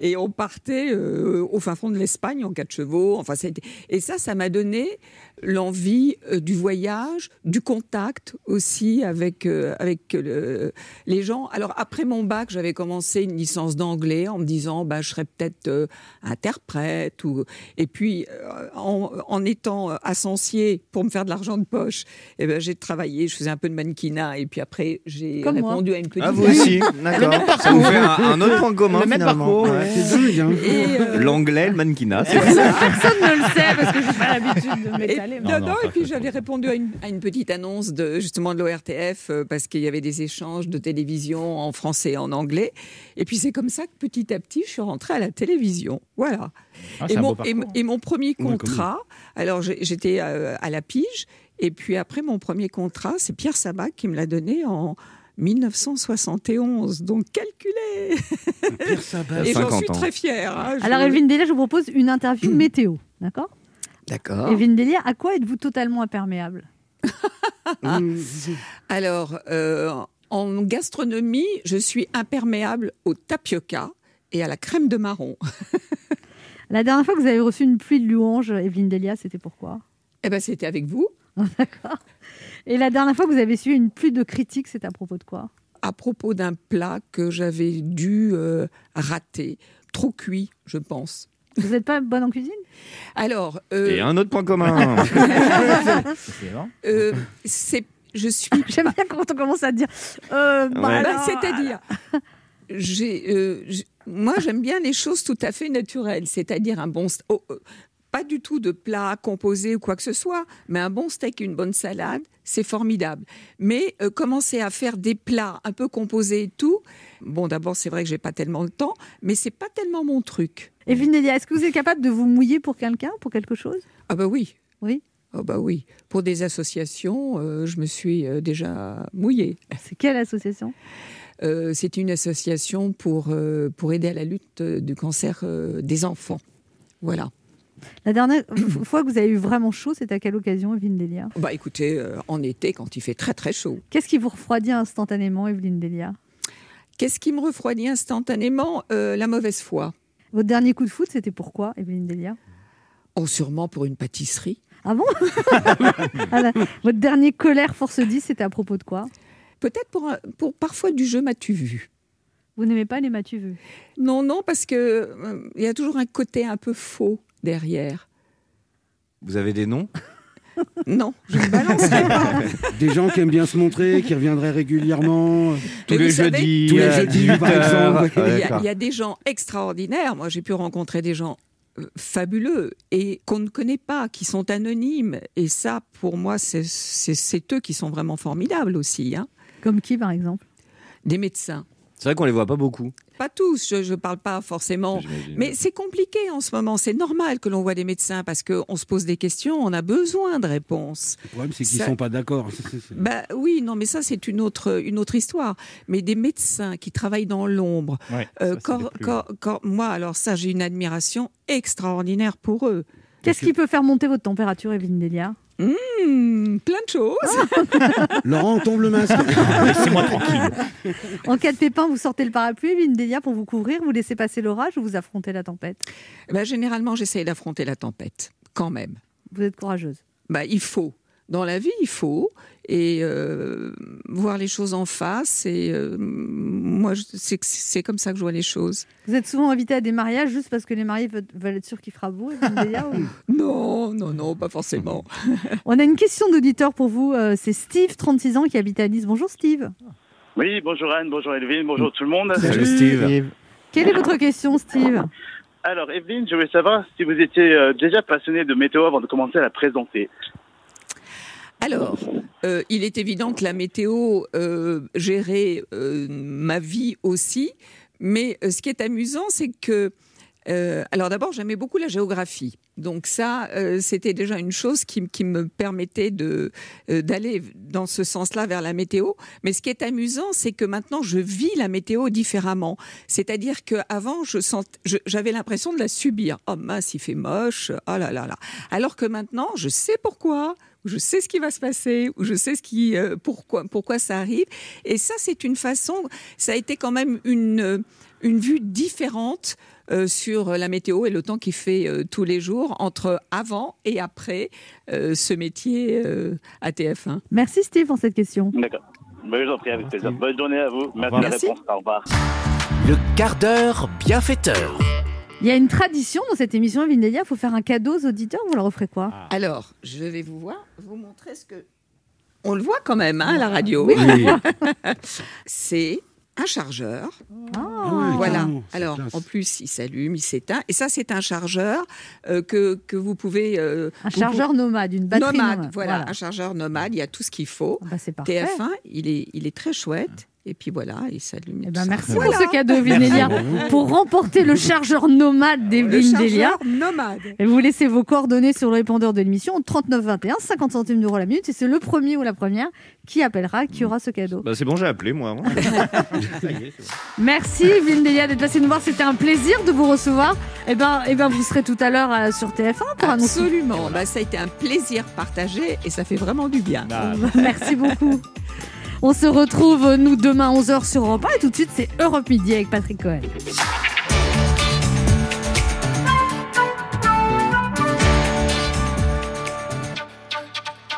Et on partait au fin fond de l'Espagne en 4 chevaux. Enfin, c'était- et ça, ça m'a donné l'envie du voyage, du contact aussi avec, avec les gens. Alors, après mon bac, j'avais commencé une licence d'anglais en me disant, bah, je serais peut-être interprète. Ou... Et puis, en, en étant ascensier pour me faire de l'argent de poche, eh ben, j'ai travaillé, je faisais un peu de mannequinat. Et puis après, j'ai Comme moi. répondu à une petite... Ah, vous aussi, d'accord. Ça vous fait un, un autre point commun Le même finalement. hein. Et, euh, L'anglais, le mannequinat. Personne ne le sait parce que j'ai pas l'habitude de m'étaler. non, non, et puis j'avais répondu à une, à une petite annonce de justement de l'ORTF euh, parce qu'il y avait des échanges de télévision en français et en anglais. Et puis c'est comme ça que petit à petit je suis rentrée à la télévision. Voilà. Ah, c'est et, un mon, beau et, parcours. et mon premier contrat, alors j'étais euh, à la pige, et puis après mon premier contrat, c'est Pierre Sabac qui me l'a donné en 1971. Donc calculez Pierre Sabat. Et j'en 50 suis très fière. hein. Je- Alors, Evelyne Delia, je vous propose une interview météo. D'accord? D'accord. Evelyne Delia, à quoi êtes-vous totalement imperméable? Mmh. Alors, euh, en gastronomie, je suis imperméable au tapioca et à la crème de marron. La dernière fois que vous avez reçu une pluie de louanges, Evelyne Delia, c'était pourquoi? Eh ben, c'était avec vous. D'accord. Et la dernière fois que vous avez su une pluie de critiques, c'est à propos de quoi? À propos d'un plat que j'avais dû euh, rater, trop cuit, je pense. Vous n'êtes pas bonne en cuisine? Alors, euh, Et un autre point commun. euh, c'est, je suis. J'aime bien quand on commence à dire. Euh, bah Bah, alors, c'est-à-dire, j'ai, euh, moi j'aime bien les choses tout à fait naturelles, c'est-à-dire un bon, oh, euh, pas du tout de plat composé ou quoi que ce soit, mais un bon steak et une bonne salade, c'est formidable. Mais euh, commencer à faire des plats un peu composés et tout, bon d'abord c'est vrai que j'ai pas tellement le temps, mais c'est pas tellement mon truc. Evelyne Delia, est-ce que vous êtes capable de vous mouiller pour quelqu'un, pour quelque chose? Ah bah oui. Oui? Ah bah oui. Pour des associations, euh, je me suis euh, déjà mouillée. C'est quelle association? Euh, C'est une association pour, pour aider à la lutte du cancer des enfants. Voilà. La dernière fois que vous avez eu vraiment chaud, c'était à quelle occasion, Evelyne Delia? Bah écoutez, euh, en été, quand il fait très très chaud. Qu'est-ce qui vous refroidit instantanément, Evelyne Delia? Qu'est-ce qui me refroidit instantanément Euh, La mauvaise foi? Votre dernier coup de foot, c'était pourquoi, Evelyne Delia? Oh, sûrement pour une pâtisserie. Ah bon? Ah Votre dernier colère force 10, c'était à propos de quoi? Peut-être pour parfois du jeu m'as-tu vu. Vous n'aimez pas les m'as-tu vu? Non, non, parce que euh, il y a toujours un côté un peu faux derrière. Vous avez des noms? Non, je ne balancerai pas. Des gens qui aiment bien se montrer, qui reviendraient régulièrement. Tous les à jeudis, 18 par heures. exemple. Ouais, Il y, a, d'accord. il y a des gens extraordinaires. Moi, j'ai pu rencontrer des gens euh, fabuleux et qu'on ne connaît pas, qui sont anonymes. Et ça, pour moi, c'est eux qui sont vraiment formidables aussi. hein. Comme qui, par exemple? Des médecins. C'est vrai qu'on les voit pas beaucoup. Pas tous, je ne parle pas forcément. Mais c'est compliqué en ce moment. C'est normal que l'on voit des médecins parce qu'on se pose des questions, on a besoin de réponses. Le problème, c'est qu'ils Ça- sont pas d'accord. Bah oui, non, mais ça c'est une autre une autre histoire. Mais des médecins qui travaillent dans l'ombre, Ouais, euh, moi alors ça j'ai une admiration extraordinaire pour eux. Qu'est-ce qui peut faire monter votre température, Evelyne Delia Hmm, plein de choses. Laurent, tombe le masque. Laissez-moi tranquille. En cas de pépin, vous sortez le parapluie, Evelyne Delia, pour vous couvrir, vous laissez passer l'orage ou vous affrontez la tempête? Bah, généralement j'essaye d'affronter la tempête, quand même. Vous êtes courageuse. Bah, il faut. Dans la vie, il faut. Et euh, voir les choses en face. Et euh, moi, c'est comme ça que je vois les choses. Vous êtes souvent invité à des mariages juste parce que les mariés veulent, veulent être sûrs qu'il fera beau, ou- Non, non, non, pas forcément. On a une question d'auditeur pour vous. euh, C'est Steve, 36 ans, qui habite à Nice. Bonjour Steve. Oui, bonjour Anne, bonjour Evelyne, bonjour tout le monde. Salut Steve. Quelle est votre question, Steve? Alors Evelyne, je voulais savoir si vous étiez déjà passionnée de météo avant de commencer à la présenter. Alors, euh, il est évident que la météo euh, gérait euh, ma vie aussi, mais euh, ce qui est amusant, c'est que, euh, alors d'abord, j'aimais beaucoup la géographie. Donc ça, euh, c'était déjà une chose qui, qui me permettait de d'aller dans ce sens-là vers la météo. Mais ce qui est amusant, c'est que maintenant, je vis la météo différemment. C'est-à-dire qu'avant, je- j'avais l'impression de la subir. Oh mince, il fait moche. Oh là là là. Alors que maintenant, je sais pourquoi je sais ce qui va se passer, ou je sais ce qui, euh, pourquoi, pourquoi ça arrive. Et ça, c'est une façon, ça a été quand même une, euh, une vue différente euh, sur la météo et le temps qu'il fait euh, tous les jours entre avant et après euh, ce métier euh, à TF1. Merci Steve pour cette question. D'accord. Ben, je vous en prie, avec plaisir. Bonne journée à vous. Merci de la Merci. réponse. Au revoir. Le quart d'heure bienfaiteur. Il y a une tradition dans cette émission, Evelyne Delia. Il faut faire un cadeau aux auditeurs. Vous leur offrez quoi? Alors, je vais vous voir, vous montrer ce que. On le voit quand même, hein, à la radio. Oui, on le voit. c'est un chargeur. Ah, voilà. Alors, classe. en plus, il s'allume, il s'éteint. Et ça, c'est un chargeur euh, que, que vous pouvez. euh, Un vous chargeur nomade, une batterie nomade. nomade. Voilà, Voilà. un chargeur nomade. Il y a tout ce qu'il faut. Ah bah, c'est parfait. TF1, il est, il est très chouette. Et puis voilà, il s'allume. Eh ben, merci Voilà. pour ce cadeau, Evelyne Delia. Pour remporter le chargeur nomade Delia. chargeur nomade. Et vous laissez vos coordonnées sur le répondeur de l'émission 39 21, 50 centimes d'euros la minute. Et c'est le premier ou la première qui appellera qui aura ce cadeau. Bah, c'est bon, j'ai appelé moi. Merci Evelyne Delia d'être passée nous voir. C'était un plaisir de vous recevoir. Et ben, et ben vous serez tout à l'heure euh, sur TF1 pour annoncer. Absolument. Bah, ça a été un plaisir partagé et ça fait vraiment du bien. Merci beaucoup. On se retrouve, nous, demain 11h sur Europe 1. Et tout de suite, c'est Europe Midi avec Patrick Cohen.